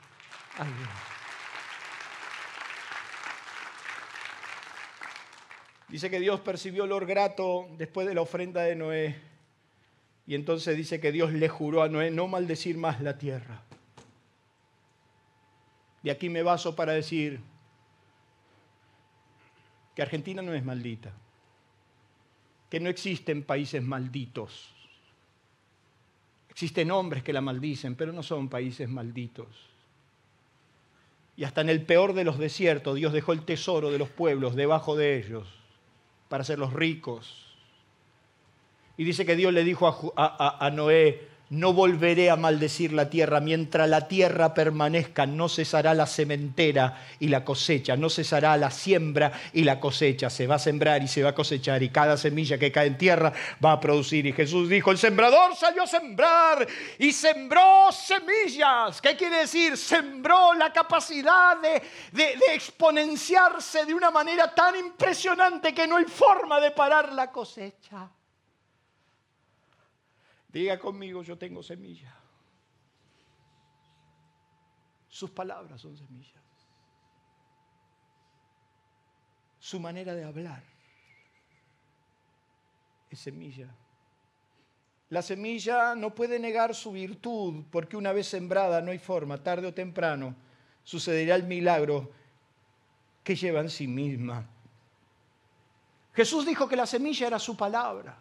Dice que Dios percibió olor grato después de la ofrenda de Noé. Y entonces dice que Dios le juró a Noé no maldecir más la tierra. De aquí me baso para decir que Argentina no es maldita, que no existen países malditos. Existen hombres que la maldicen, pero no son países malditos. Y hasta en el peor de los desiertos Dios dejó el tesoro de los pueblos debajo de ellos para hacerlos ricos. Y dice que Dios le dijo a, Noé, no volveré a maldecir la tierra. Mientras la tierra permanezca, no cesará la sementera y la cosecha, no cesará la siembra y la cosecha. Se va a sembrar y se va a cosechar y cada semilla que cae en tierra va a producir. Y Jesús dijo, el sembrador salió a sembrar y sembró semillas. ¿Qué quiere decir? Sembró la capacidad de, de exponenciarse de una manera tan impresionante que no hay forma de parar la cosecha. Diga conmigo, yo tengo semilla. Sus palabras son semillas. Su manera de hablar es semilla. La semilla no puede negar su virtud porque una vez sembrada no hay forma, tarde o temprano sucederá el milagro que lleva en sí misma. Jesús dijo que la semilla era su palabra.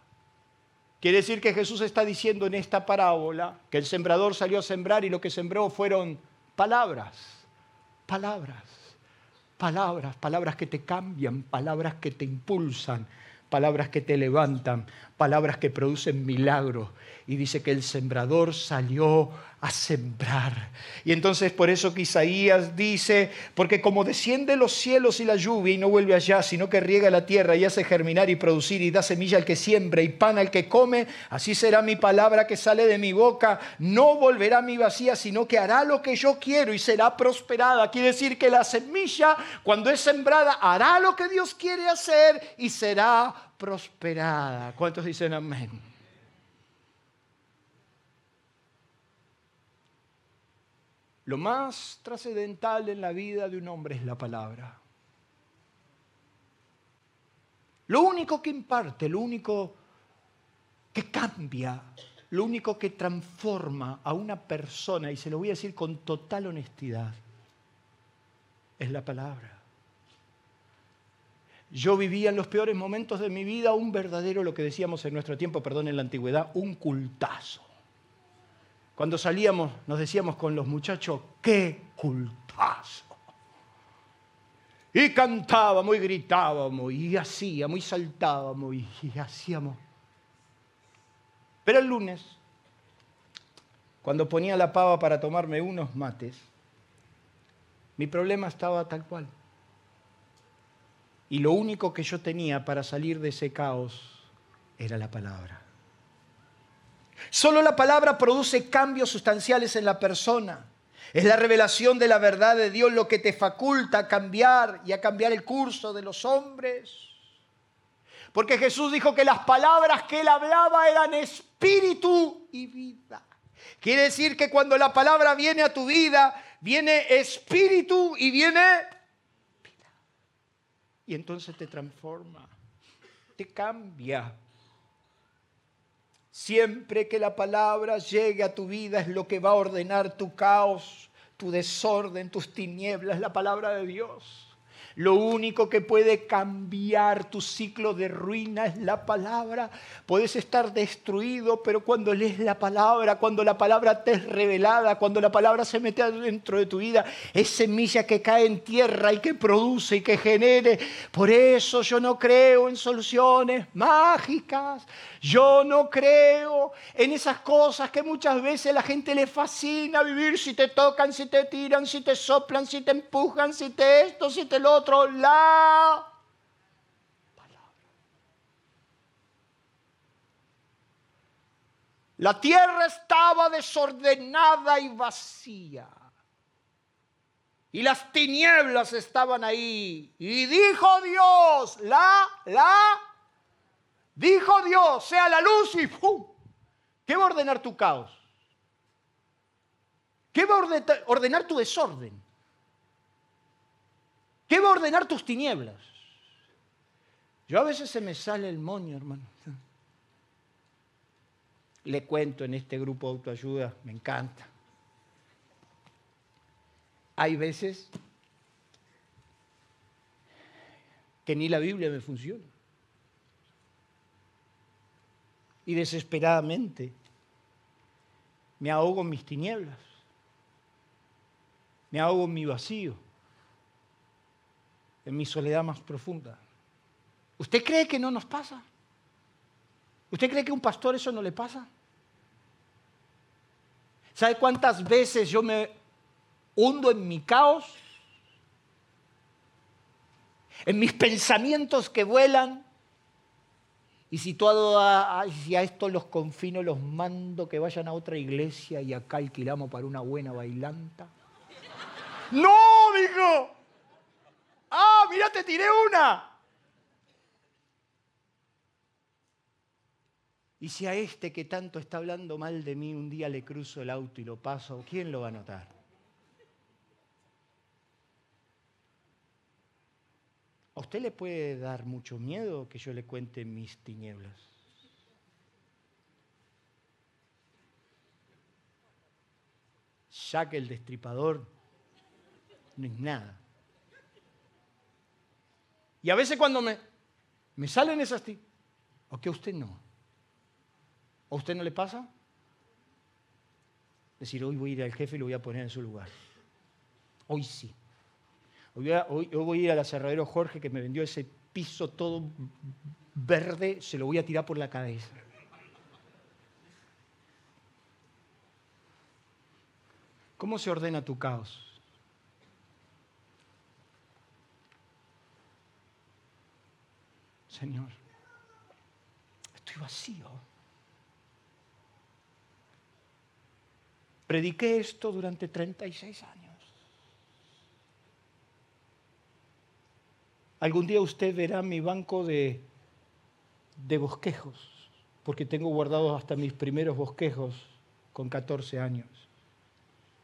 Quiere decir que Jesús está diciendo en esta parábola que el sembrador salió a sembrar y lo que sembró fueron palabras, palabras, palabras, palabras que te cambian, palabras que te impulsan, palabras que te levantan, palabras que producen milagros. Y dice que el sembrador salió a sembrar. Y entonces por eso que Isaías dice, porque como desciende los cielos y la lluvia y no vuelve allá, sino que riega la tierra y hace germinar y producir y da semilla al que siembra y pan al que come, así será mi palabra que sale de mi boca, no volverá a mi vacía, sino que hará lo que yo quiero y será prosperada. Quiere decir que la semilla, cuando es sembrada, hará lo que Dios quiere hacer y será prosperada. ¿Cuántos dicen amén? Lo más trascendental en la vida de un hombre es la palabra. Lo único que imparte, lo único que cambia, lo único que transforma a una persona, y se lo voy a decir con total honestidad, es la palabra. Yo vivía en los peores momentos de mi vida un verdadero, lo que decíamos en nuestro tiempo, perdón, en la antigüedad, un cultazo. Cuando salíamos nos decíamos con los muchachos, qué cultazo. Y cantábamos y gritábamos y hacíamos y saltábamos y, hacíamos. Pero el lunes, cuando ponía la pava para tomarme unos mates, mi problema estaba tal cual. Y lo único que yo tenía para salir de ese caos era la palabra. Solo la palabra produce cambios sustanciales en la persona. Es la revelación de la verdad de Dios lo que te faculta a cambiar y a cambiar el curso de los hombres. Porque Jesús dijo que las palabras que él hablaba eran espíritu y vida. Quiere decir que cuando la palabra viene a tu vida, viene espíritu y viene. Y entonces te transforma, te cambia. Siempre que la palabra llegue a tu vida es lo que va a ordenar tu caos, tu desorden, tus tinieblas, la palabra de Dios. Lo único que puede cambiar tu ciclo de ruina es la palabra. Puedes estar destruido, pero cuando lees la palabra, cuando la palabra te es revelada, cuando la palabra se mete dentro de tu vida, es semilla que cae en tierra y que produce y que genere. Por eso yo no creo en soluciones mágicas. Yo no creo en esas cosas que muchas veces la gente le fascina vivir, si te tocan, si te tiran, si te soplan, si te empujan, si te esto, si te lo La palabra. La tierra estaba desordenada y vacía. Y las tinieblas estaban ahí. Y dijo Dios, la, la, Dijo Dios, sea la luz y ¡pum! ¿Qué va a ordenar tu caos? ¿Qué va a ordenar tu desorden? ¿Qué va a ordenar tus tinieblas? Yo a veces se me sale el moño, hermano. Le cuento en este grupo de autoayuda, me encanta. Hay veces que ni la Biblia me funciona y desesperadamente me ahogo en mis tinieblas, me ahogo en mi vacío, en mi soledad más profunda. ¿Usted cree que no nos pasa? ¿Usted cree que a un pastor eso no le pasa? ¿Sabe cuántas veces yo me hundo en mi caos? En mis pensamientos que vuelan, y situado a, si a esto los confino, los mando que vayan a otra iglesia y acá alquilamos para una buena bailanta. ¡No, dijo! ¡Ah, mira, te tiré una! Y si a este que tanto está hablando mal de mí un día le cruzo el auto y lo paso, ¿quién lo va a notar? ¿A usted le puede dar mucho miedo que yo le cuente mis tinieblas? Ya que el destripador no es nada. Y a veces cuando me, me salen esas tinieblas, ¿o que a usted no? ¿A usted no le pasa? Decir, hoy voy a ir al jefe y lo voy a poner en su lugar. Hoy sí. Hoy, voy a ir al aserradero Jorge que me vendió ese piso todo verde, se lo voy a tirar por la cabeza. ¿Cómo se ordena tu caos? Señor, estoy vacío. Prediqué esto durante 36 años. Algún día usted verá mi banco de, de bosquejos, porque tengo guardados hasta mis primeros bosquejos con 14 años,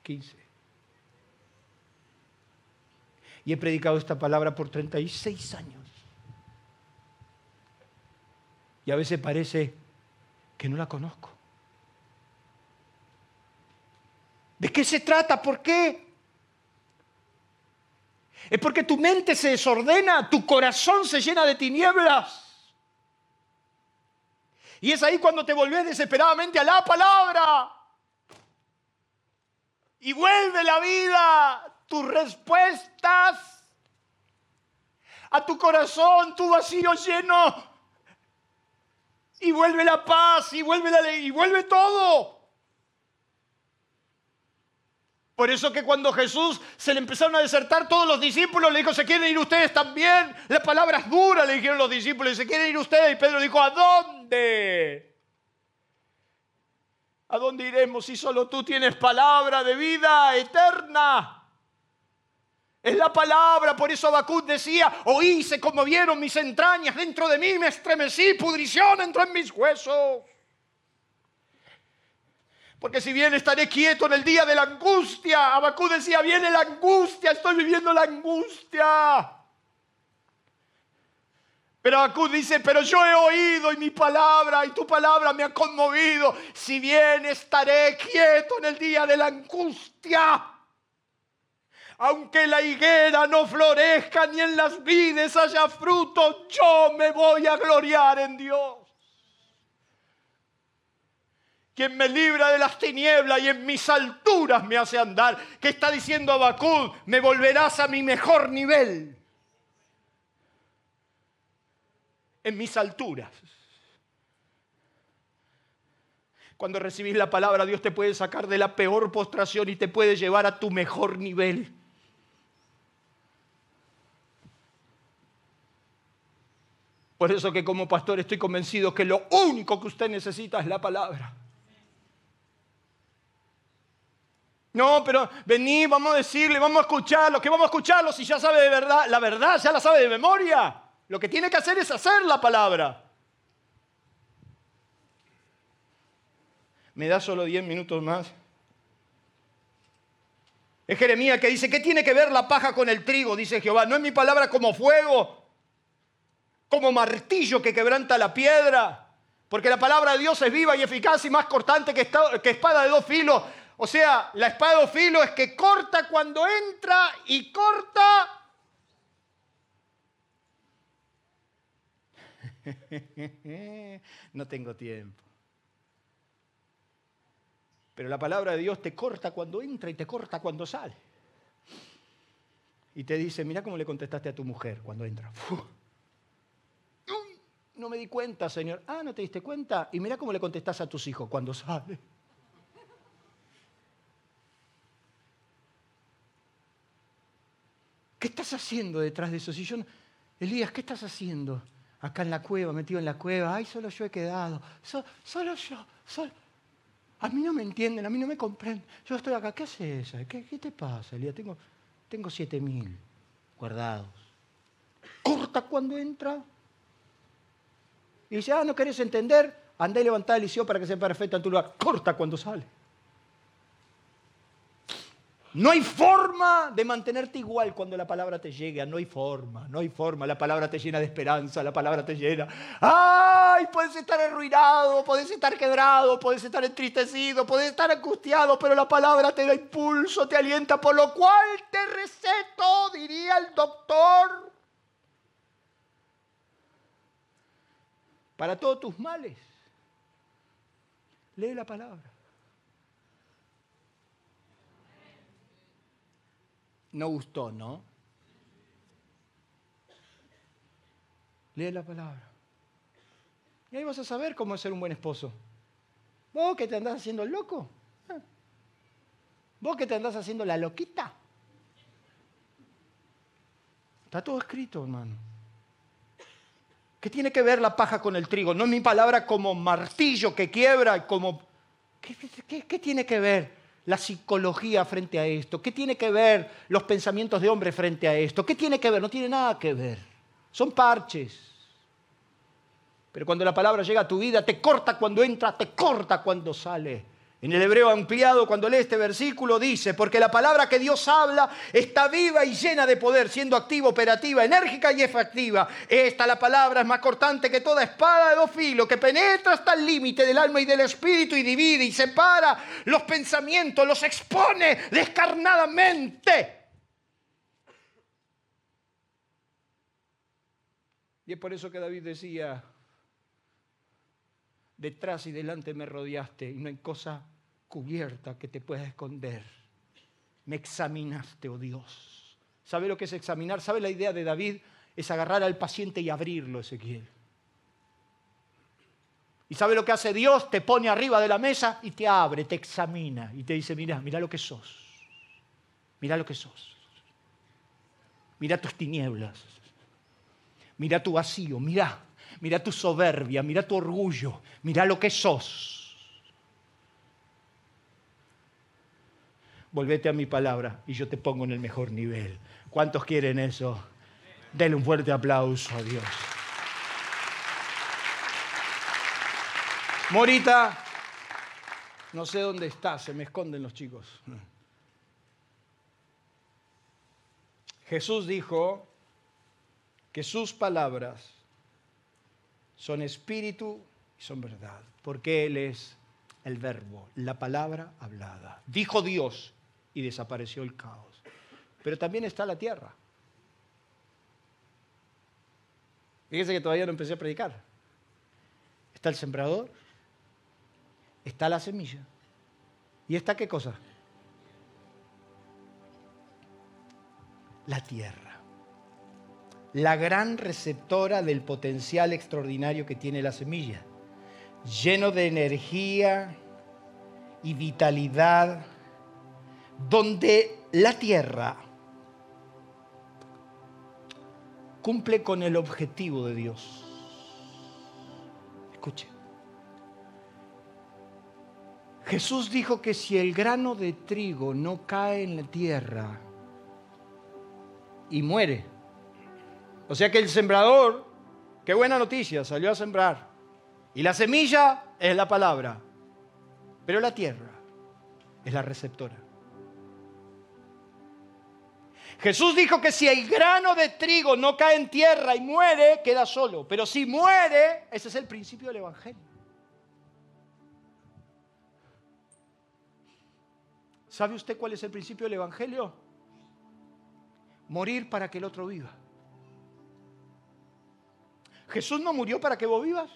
15. Y he predicado esta palabra por 36 años. Y a veces parece que no la conozco. ¿De qué se trata? ¿Por qué? Es porque tu mente se desordena, tu corazón se llena de tinieblas. Y es ahí cuando te volvés desesperadamente a la palabra. Y vuelve la vida, tus respuestas a tu corazón, tu vacío lleno. Y vuelve la paz, y vuelve la ley, y vuelve todo. Por eso que cuando Jesús se le empezaron a desertar todos los discípulos, le dijo, ¿se quieren ir ustedes también? La palabra es dura, le dijeron los discípulos, ¿se quieren ir ustedes? Y Pedro dijo, ¿a dónde? ¿A dónde iremos si solo tú tienes palabra de vida eterna? Es la palabra, por eso Habacuc decía, oí, se conmovieron mis entrañas, dentro de mí me estremecí, pudrición entró en mis huesos. Porque si bien estaré quieto en el día de la angustia, Abacú decía, viene la angustia, estoy viviendo la angustia. Pero Abacú dice, pero yo he oído y mi palabra y tu palabra me ha conmovido. Si bien estaré quieto en el día de la angustia, aunque la higuera no florezca ni en las vides haya fruto, yo me voy a gloriar en Dios quien me libra de las tinieblas y en mis alturas me hace andar. ¿Qué está diciendo Abacud? Me volverás a mi mejor nivel. En mis alturas. Cuando recibís la palabra, Dios te puede sacar de la peor postración y te puede llevar a tu mejor nivel. Por eso que como pastor estoy convencido que lo único que usted necesita es la palabra. No, pero vení, vamos a decirle, vamos a escucharlo. ¿Qué vamos a escucharlo si ya sabe de verdad? La verdad ya la sabe de memoria. Lo que tiene que hacer es hacer la palabra. ¿Me da solo 10 minutos más? Es Jeremías que dice, ¿qué tiene que ver la paja con el trigo? Dice Jehová, ¿no es mi palabra como fuego? Como martillo que quebranta la piedra. Porque la palabra de Dios es viva y eficaz y más cortante que espada de dos filos o sea, la espada de filo es que corta cuando entra y corta. (laughs) no tengo tiempo. Pero la palabra de Dios te corta cuando entra y te corta cuando sale. Y te dice, mira cómo le contestaste a tu mujer cuando entra. No me di cuenta, Señor. Ah, ¿no te diste cuenta? Y mira cómo le contestas a tus hijos cuando sale. ¿Qué estás haciendo detrás de eso? Si Elías, ¿qué estás haciendo? Acá en la cueva, metido en la cueva. Ay, solo yo he quedado. solo yo. A mí no me entienden, a mí no me comprenden. Yo estoy acá. ¿Qué haces? ¿Qué, qué te pasa, Elías? Tengo, tengo siete mil guardados. Corta cuando entra. Y dice, ah, ¿no querés entender? Andá y levantá el liceo para que sea perfecto en tu lugar. Corta cuando sale. No hay forma de mantenerte igual cuando la palabra te llega. No hay forma, no hay forma. La palabra te llena de esperanza, la palabra te llena. ¡Ay! Puedes estar arruinado, puedes estar quebrado, puedes estar entristecido, puedes estar angustiado, pero la palabra te da impulso, te alienta, por lo cual te receto, diría el doctor, para todos tus males. Lee la palabra. No gustó, ¿no? Lee la palabra. Y ahí vas a saber cómo ser un buen esposo. Vos que te andás haciendo el loco. Ah. Vos que te andás haciendo la loquita. Está todo escrito, hermano. ¿Qué tiene que ver la paja con el trigo? No es mi palabra como martillo que quiebra, como... ¿Qué, qué tiene que ver la psicología frente a esto? ¿Qué tiene que ver los pensamientos de hombre frente a esto? ¿Qué tiene que ver? No tiene nada que ver. Son parches. Pero cuando la palabra llega a tu vida, te corta cuando entra, te corta cuando sale. En el hebreo ampliado, cuando lee este versículo, dice, porque la palabra que Dios habla está viva y llena de poder, siendo activa, operativa, enérgica y efectiva. Esta, la palabra, es más cortante que toda espada de dos filos, que penetra hasta el límite del alma y del espíritu y divide y separa los pensamientos, los expone descarnadamente. Y es por eso que David decía, detrás y delante me rodeaste y no hay cosa cubierta que te pueda esconder. Me examinaste, oh Dios. ¿Sabe lo que es examinar? ¿Sabe la idea de David? Es agarrar al paciente y abrirlo, Ezequiel. ¿Y sabe lo que hace Dios? Te pone arriba de la mesa y te abre, te examina y te dice, mira, mira lo que sos. Mira lo que sos. Mira tus tinieblas. Mira tu vacío, mira mira tu soberbia, mira tu orgullo, mira lo que sos. Volvete a mi palabra y yo te pongo en el mejor nivel. ¿Cuántos quieren eso? Denle un fuerte aplauso a Dios. Morita, no sé dónde está, se me esconden los chicos. Jesús dijo que sus palabras son espíritu y son verdad, porque Él es el verbo, la palabra hablada. Dijo Dios y desapareció el caos. Pero también está la tierra. Fíjense que todavía no empecé a predicar. Está el sembrador, está la semilla. ¿Y está qué cosa? La tierra la gran receptora del potencial extraordinario que tiene la semilla, lleno de energía y vitalidad, donde la tierra cumple con el objetivo de Dios. Escuche. Jesús dijo que si el grano de trigo no cae en la tierra y muere, o sea que el sembrador, qué buena noticia, salió a sembrar. Y la semilla es la palabra. Pero la tierra es la receptora. Jesús dijo que si el grano de trigo no cae en tierra y muere, queda solo. Pero si muere, ese es el principio del Evangelio. ¿Sabe usted cuál es el principio del Evangelio? Morir para que el otro viva. Jesús no murió para que vos vivas.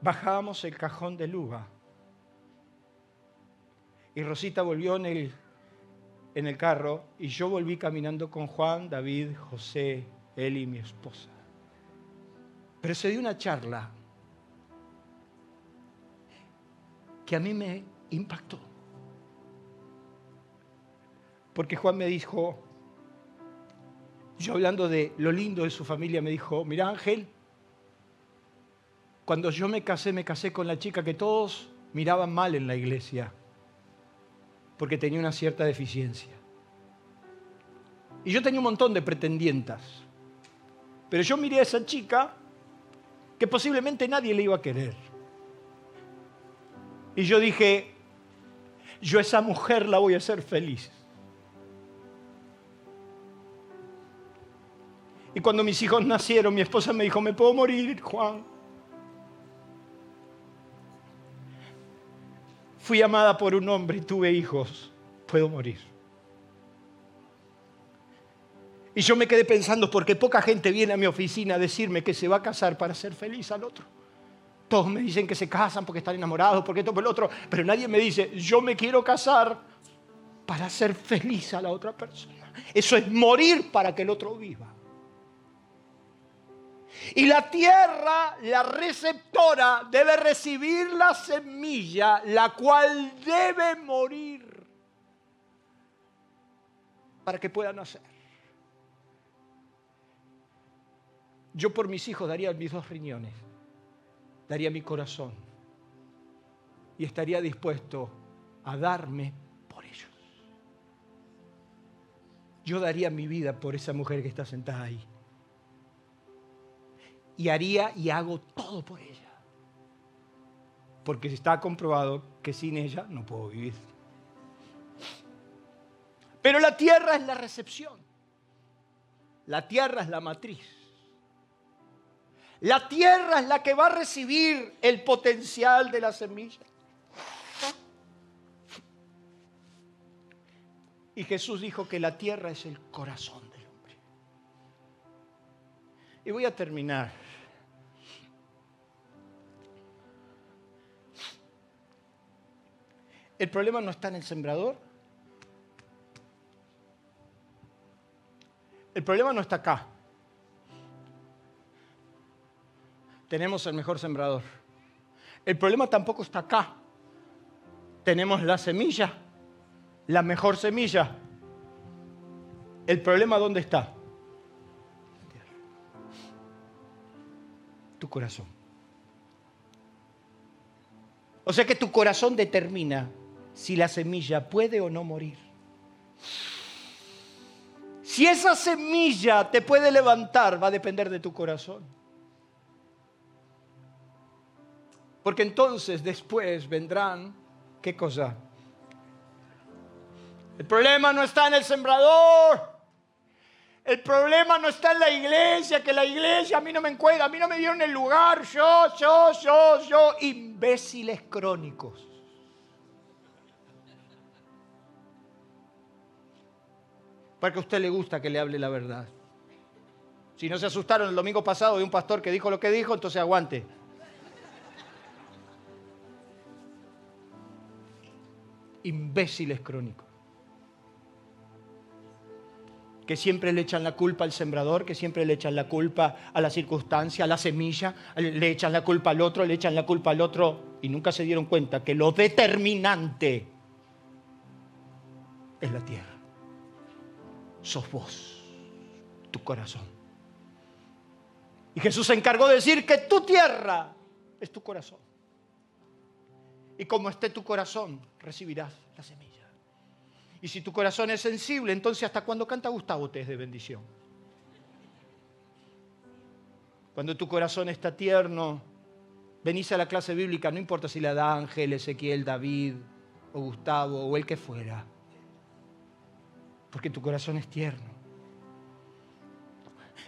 Bajábamos el cajón de Luga. Y Rosita volvió en el, en el carro y yo volví caminando con Juan, David, José, él y mi esposa. Pero se dio una charla que a mí me impactó. Porque Juan me dijo, yo hablando de lo lindo de su familia, me dijo, mira Ángel, cuando yo me casé, me casé con la chica que todos miraban mal en la iglesia, porque tenía una cierta deficiencia. Y yo tenía un montón de pretendientas, pero yo miré a esa chica que posiblemente nadie le iba a querer. Y yo dije, yo a esa mujer la voy a hacer feliz. Y cuando mis hijos nacieron, mi esposa me dijo, ¿me puedo morir, Juan? Fui amada por un hombre y tuve hijos, puedo morir. Y yo me quedé pensando, porque poca gente viene a mi oficina a decirme que se va a casar para ser feliz al otro. Todos me dicen que se casan porque están enamorados, porque esto, por el otro, pero nadie me dice, yo me quiero casar para ser feliz a la otra persona. Eso es morir para que el otro viva. Y la tierra, la receptora, debe recibir la semilla, la cual debe morir para que pueda nacer. Yo por mis hijos daría mis dos riñones, daría mi corazón y estaría dispuesto a darme por ellos. Yo daría mi vida por esa mujer que está sentada ahí y haría y hago todo por ella. Porque está comprobado que sin ella no puedo vivir. Pero la tierra es la recepción. La tierra es la matriz. La tierra es la que va a recibir el potencial de la semilla. Y Jesús dijo que la tierra es el corazón del hombre. Y voy a terminar. El problema no está en el sembrador. El problema no está acá. Tenemos el mejor sembrador. El problema tampoco está acá. Tenemos la semilla, la mejor semilla. El problema dónde está? Tu corazón. O sea que tu corazón determina si la semilla puede o no morir. Si esa semilla te puede levantar, va a depender de tu corazón. Porque entonces después vendrán, ¿qué cosa? El problema no está en el sembrador. El problema no está en la iglesia, que la iglesia a mí no me encuentra, a mí no me dieron el lugar, yo, yo, yo, yo, imbéciles crónicos. Porque a usted le gusta que le hable la verdad. Si no se asustaron el domingo pasado de un pastor que dijo lo que dijo, entonces aguante. Imbéciles crónicos. Que siempre le echan la culpa al sembrador, que siempre le echan la culpa a la circunstancia, a la semilla, le echan la culpa al otro, le echan la culpa al otro y nunca se dieron cuenta que lo determinante es la tierra sos vos, tu corazón. Y Jesús se encargó de decir que tu tierra es tu corazón. Y como esté tu corazón, recibirás la semilla. Y si tu corazón es sensible, entonces hasta cuando canta Gustavo te es de bendición. Cuando tu corazón está tierno, venís a la clase bíblica, no importa si la da Ángel, Ezequiel, David o Gustavo o el que fuera porque tu corazón es tierno.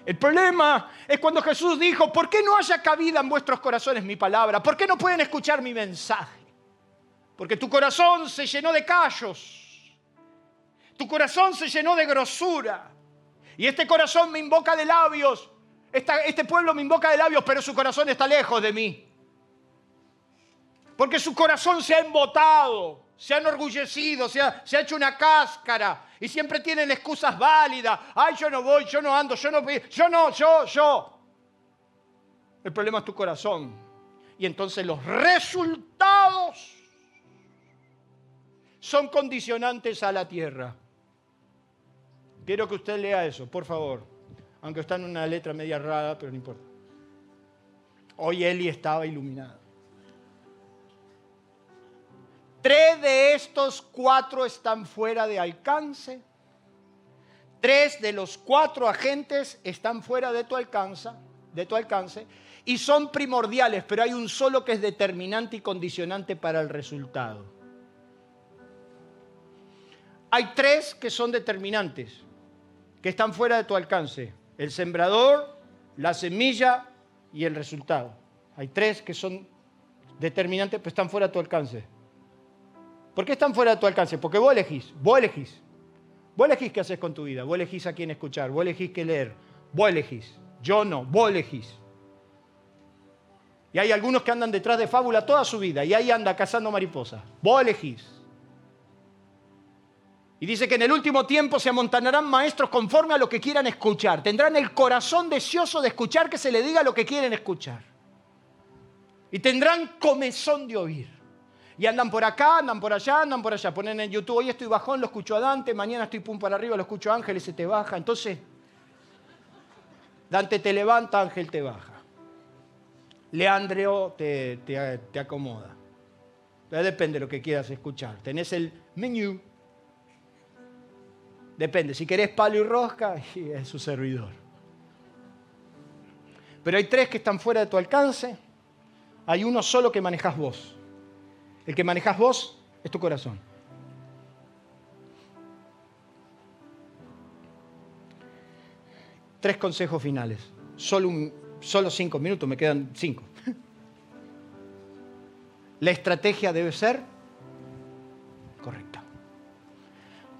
El problema es cuando Jesús dijo, ¿por qué no haya cabida en vuestros corazones mi palabra? ¿Por qué no pueden escuchar mi mensaje? Porque tu corazón se llenó de callos, tu corazón se llenó de grosura, y este corazón me invoca de labios, este pueblo me invoca de labios, pero su corazón está lejos de mí. Porque su corazón se ha embotado se han enorgullecido, se ha, se ha, hecho una cáscara y siempre tienen excusas válidas. Ay, yo no voy, yo no ando, yo no, yo no, yo, yo. El problema es tu corazón. Y entonces los resultados son condicionantes a la tierra. Quiero que usted lea eso, por favor. Aunque está en una letra media rara, pero no importa. Hoy Eli estaba iluminado. Tres de estos cuatro están fuera de alcance. Tres de los cuatro agentes están fuera de tu alcance, de tu alcance y son primordiales, pero hay un solo que es determinante y condicionante para el resultado. Hay tres que son determinantes, que están fuera de tu alcance. El sembrador, la semilla y el resultado. Hay tres que son determinantes, pero están fuera de tu alcance. ¿Por qué están fuera de tu alcance? Porque vos elegís, vos elegís. Vos elegís qué haces con tu vida, vos elegís a quién escuchar, vos elegís qué leer, vos elegís. Yo no, vos elegís. Y hay algunos que andan detrás de fábula toda su vida y ahí anda cazando mariposas. Vos elegís. Y dice que en el último tiempo se amontonarán maestros conforme a lo que quieran escuchar. Tendrán el corazón deseoso de escuchar que se le diga lo que quieren escuchar. Y tendrán comezón de oír. Y andan por acá, andan por allá, andan por allá. Ponen en YouTube, hoy estoy bajón, lo escucho a Dante, mañana estoy pum para arriba, lo escucho a Ángel y se te baja. Entonces, Dante te levanta, Ángel te baja. Leandro te, te, te acomoda. Depende de lo que quieras escuchar. Tenés el menú Depende, si querés palo y rosca, (laughs) es su servidor. Pero hay tres que están fuera de tu alcance. Hay uno solo que manejas vos. El que manejas vos es tu corazón. Tres consejos finales. Solo, solo cinco minutos, me quedan cinco. (laughs) La estrategia debe ser correcta.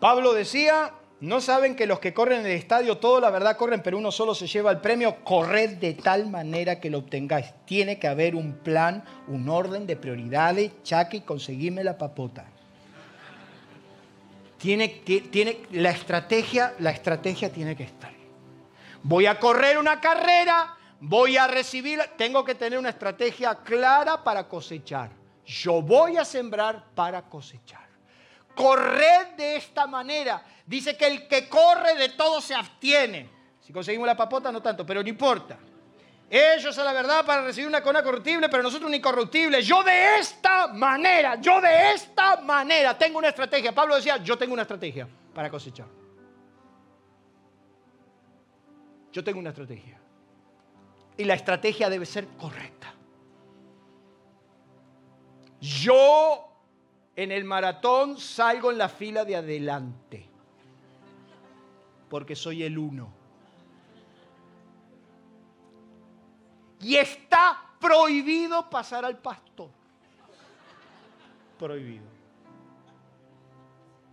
Pablo decía, ¿No saben que los que corren en el estadio, todo la verdad corren, pero uno solo se lleva el premio? Corred de tal manera que lo obtengáis. Tiene que haber un plan, un orden de prioridades, chaque y conseguirme la papota. Tiene, tiene, la, estrategia, la estrategia tiene que estar. Voy a correr una carrera, voy a recibir, tengo que tener una estrategia clara para cosechar. Yo voy a sembrar para cosechar. Corred de esta manera. Dice que el que corre de todo se abstiene. Si conseguimos la papota, no tanto, pero no importa. Ellos a la verdad para recibir una corona corruptible, pero nosotros una incorruptible. Yo de esta manera, yo de esta manera tengo una estrategia. Pablo decía, yo tengo una estrategia para cosechar. Yo tengo una estrategia. Y la estrategia debe ser correcta. Yo en el maratón salgo en la fila de adelante, porque soy el uno. Y está prohibido pasar al pastor. Prohibido.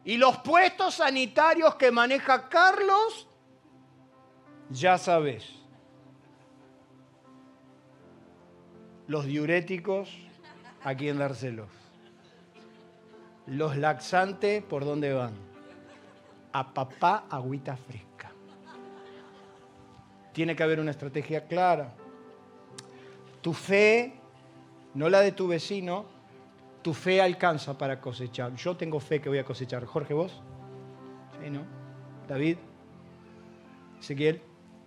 Y los puestos sanitarios que maneja Carlos, ya sabes. Los diuréticos, a quién dárselos. Los laxantes, ¿por dónde van? A papá, agüita fresca. Tiene que haber una estrategia clara. Tu fe, no la de tu vecino, tu fe alcanza para cosechar. Yo tengo fe que voy a cosechar. Jorge, vos? Sí, ¿no? David, Ezequiel,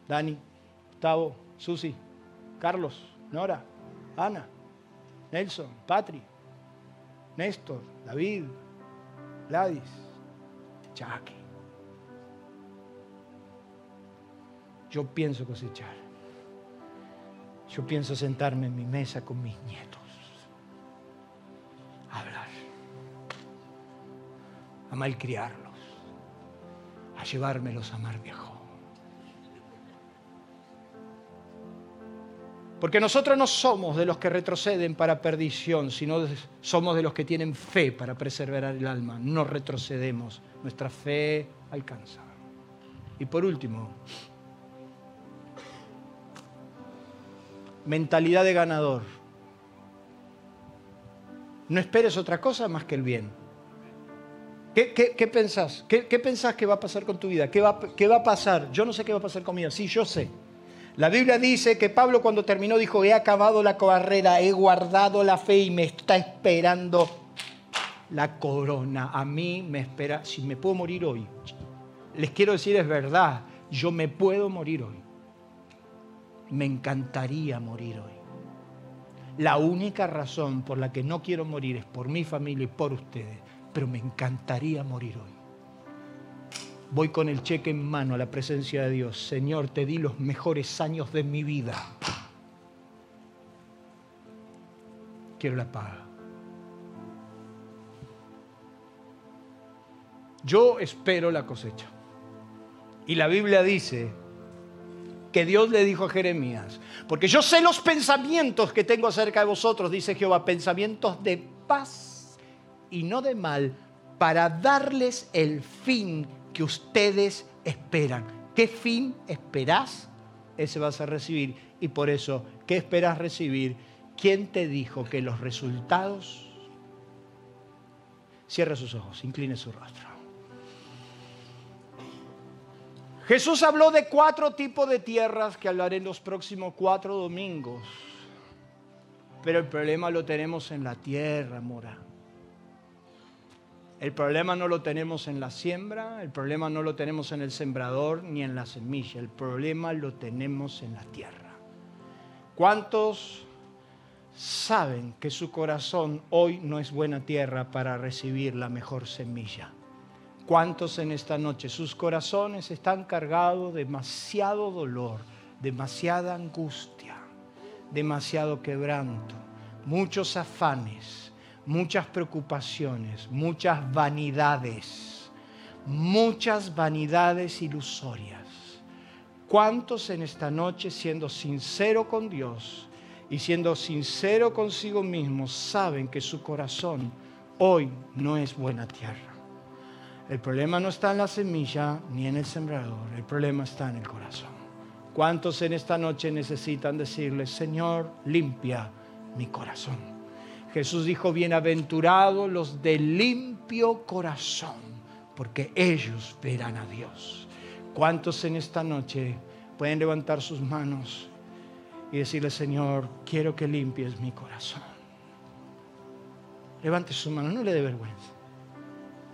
Dani, Gustavo, Susi, Carlos, Nora, Ana, Nelson, Patri, Néstor, David, Gladys, Jackie. Yo pienso cosechar. Yo pienso sentarme en mi mesa con mis nietos. A hablar. A malcriarlos. A llevármelos a mar viejo. Porque nosotros no somos de los que retroceden para perdición, sino somos de los que tienen fe para preservar el alma. No retrocedemos, nuestra fe alcanza. Y por último, mentalidad de ganador. No esperes otra cosa más que el bien. ¿Qué, pensás? ¿Qué, pensás que va a pasar con tu vida? ¿Qué va, ¿Qué va a pasar? Yo no sé qué va a pasar conmigo. Sí, yo sé. La Biblia dice que Pablo cuando terminó dijo, he acabado la carrera, he guardado la fe y me está esperando la corona. A mí me espera, si me puedo morir hoy, les quiero decir es verdad, yo me puedo morir hoy. Me encantaría morir hoy. La única razón por la que no quiero morir es por mi familia y por ustedes, pero me encantaría morir hoy voy con el cheque en mano a la presencia de Dios. Señor, te di los mejores años de mi vida. Quiero la paga. Yo espero la cosecha. Y la Biblia dice que Dios le dijo a Jeremías, porque yo sé los pensamientos que tengo acerca de vosotros, dice Jehová, pensamientos de paz y no de mal, para darles el fin que ustedes esperan. ¿Qué fin esperás? Ese vas a recibir. Y por eso, ¿qué esperas recibir? ¿Quién te dijo que los resultados... Cierra sus ojos, incline su rostro. Jesús habló de cuatro tipos de tierras que hablaré en los próximos cuatro domingos. Pero el problema lo tenemos en la tierra, mora. El problema no lo tenemos en la siembra, el problema no lo tenemos en el sembrador ni en la semilla, el problema lo tenemos en la tierra. ¿Cuántos saben que su corazón hoy no es buena tierra para recibir la mejor semilla? ¿Cuántos en esta noche sus corazones están cargados de demasiado dolor, demasiada angustia, demasiado quebranto, muchos afanes, muchas preocupaciones, muchas vanidades, muchas vanidades ilusorias? ¿Cuántos en esta noche, siendo sincero con Dios y siendo sincero consigo mismo, saben que su corazón hoy no es buena tierra? El problema no está en la semilla ni en el sembrador, el problema está en el corazón. ¿Cuántos en esta noche necesitan decirle, Señor, limpia mi corazón? Jesús dijo, bienaventurados los de limpio corazón, porque ellos verán a Dios. ¿Cuántos en esta noche pueden levantar sus manos y decirle, Señor, quiero que limpies mi corazón? Levante su mano, no le dé vergüenza.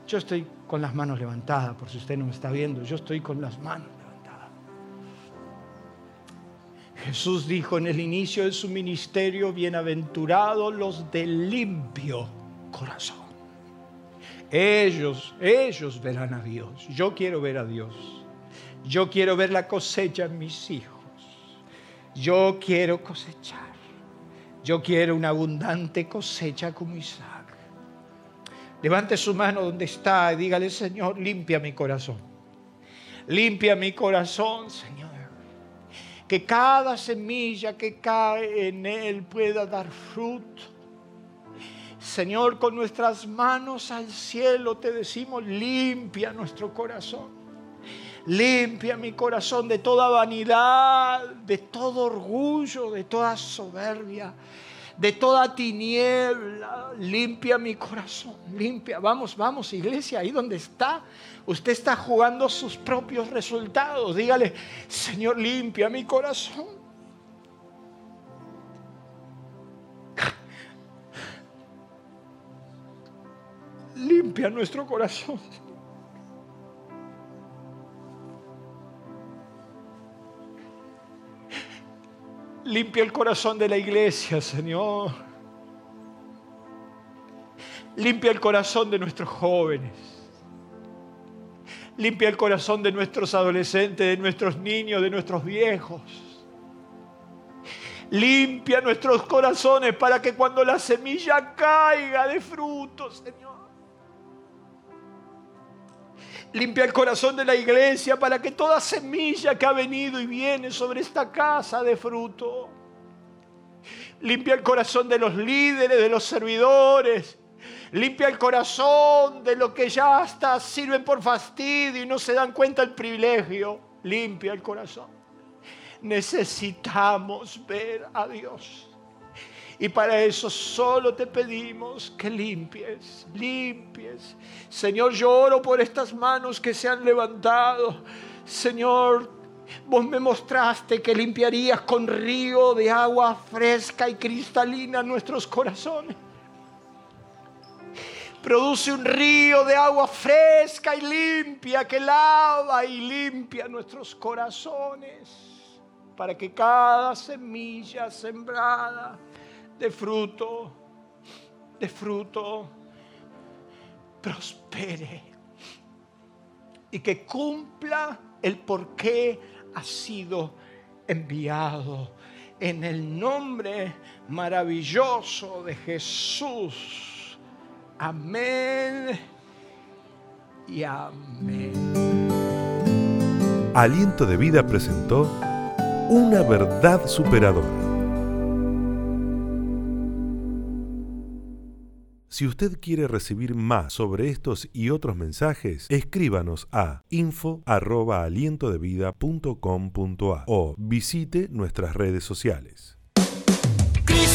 Yo estoy con las manos levantadas, por si usted no me está viendo, yo estoy con las manos Jesús dijo en el inicio de su ministerio, bienaventurados los de limpio corazón. Ellos, ellos verán a Dios. Yo quiero ver a Dios. Yo quiero ver la cosecha en mis hijos. Yo quiero cosechar. Yo quiero una abundante cosecha como Isaac. Levante su mano donde está y dígale, Señor, limpia mi corazón. Limpia mi corazón, Señor. Que cada semilla que cae en él pueda dar fruto. Señor, con nuestras manos al cielo te decimos, limpia nuestro corazón. Limpia mi corazón de toda vanidad, de todo orgullo, de toda soberbia de toda tiniebla. Limpia mi corazón, limpia. Vamos, vamos, iglesia, ahí donde está. Usted está jugando sus propios resultados. Dígale, Señor, limpia mi corazón. (laughs) Limpia nuestro corazón. Limpia el corazón de la iglesia, Señor. Limpia el corazón de nuestros jóvenes. Limpia el corazón de nuestros adolescentes, de nuestros niños, de nuestros viejos. Limpia nuestros corazones para que cuando la semilla caiga de fruto, Señor. Limpia el corazón de la iglesia para que toda semilla que ha venido y viene sobre esta casa de fruto. Limpia el corazón de los líderes, de los servidores. Limpia el corazón de los que ya hasta sirven por fastidio y no se dan cuenta del privilegio. Limpia el corazón. Necesitamos ver a Dios. Y para eso solo te pedimos que limpies, limpies. Señor, yo oro por estas manos que se han levantado. Señor, vos me mostraste que limpiarías con río de agua fresca y cristalina nuestros corazones. Produce un río de agua fresca y limpia que lava y limpia nuestros corazones para que cada semilla sembrada de fruto, de fruto, prospere y que cumpla el por qué ha sido enviado en el nombre maravilloso de Jesús. Amén y amén. Aliento de Vida presentó una verdad superadora. Si usted quiere recibir más sobre estos y otros mensajes, escríbanos a info@alientodevida.com.a o visite nuestras redes sociales.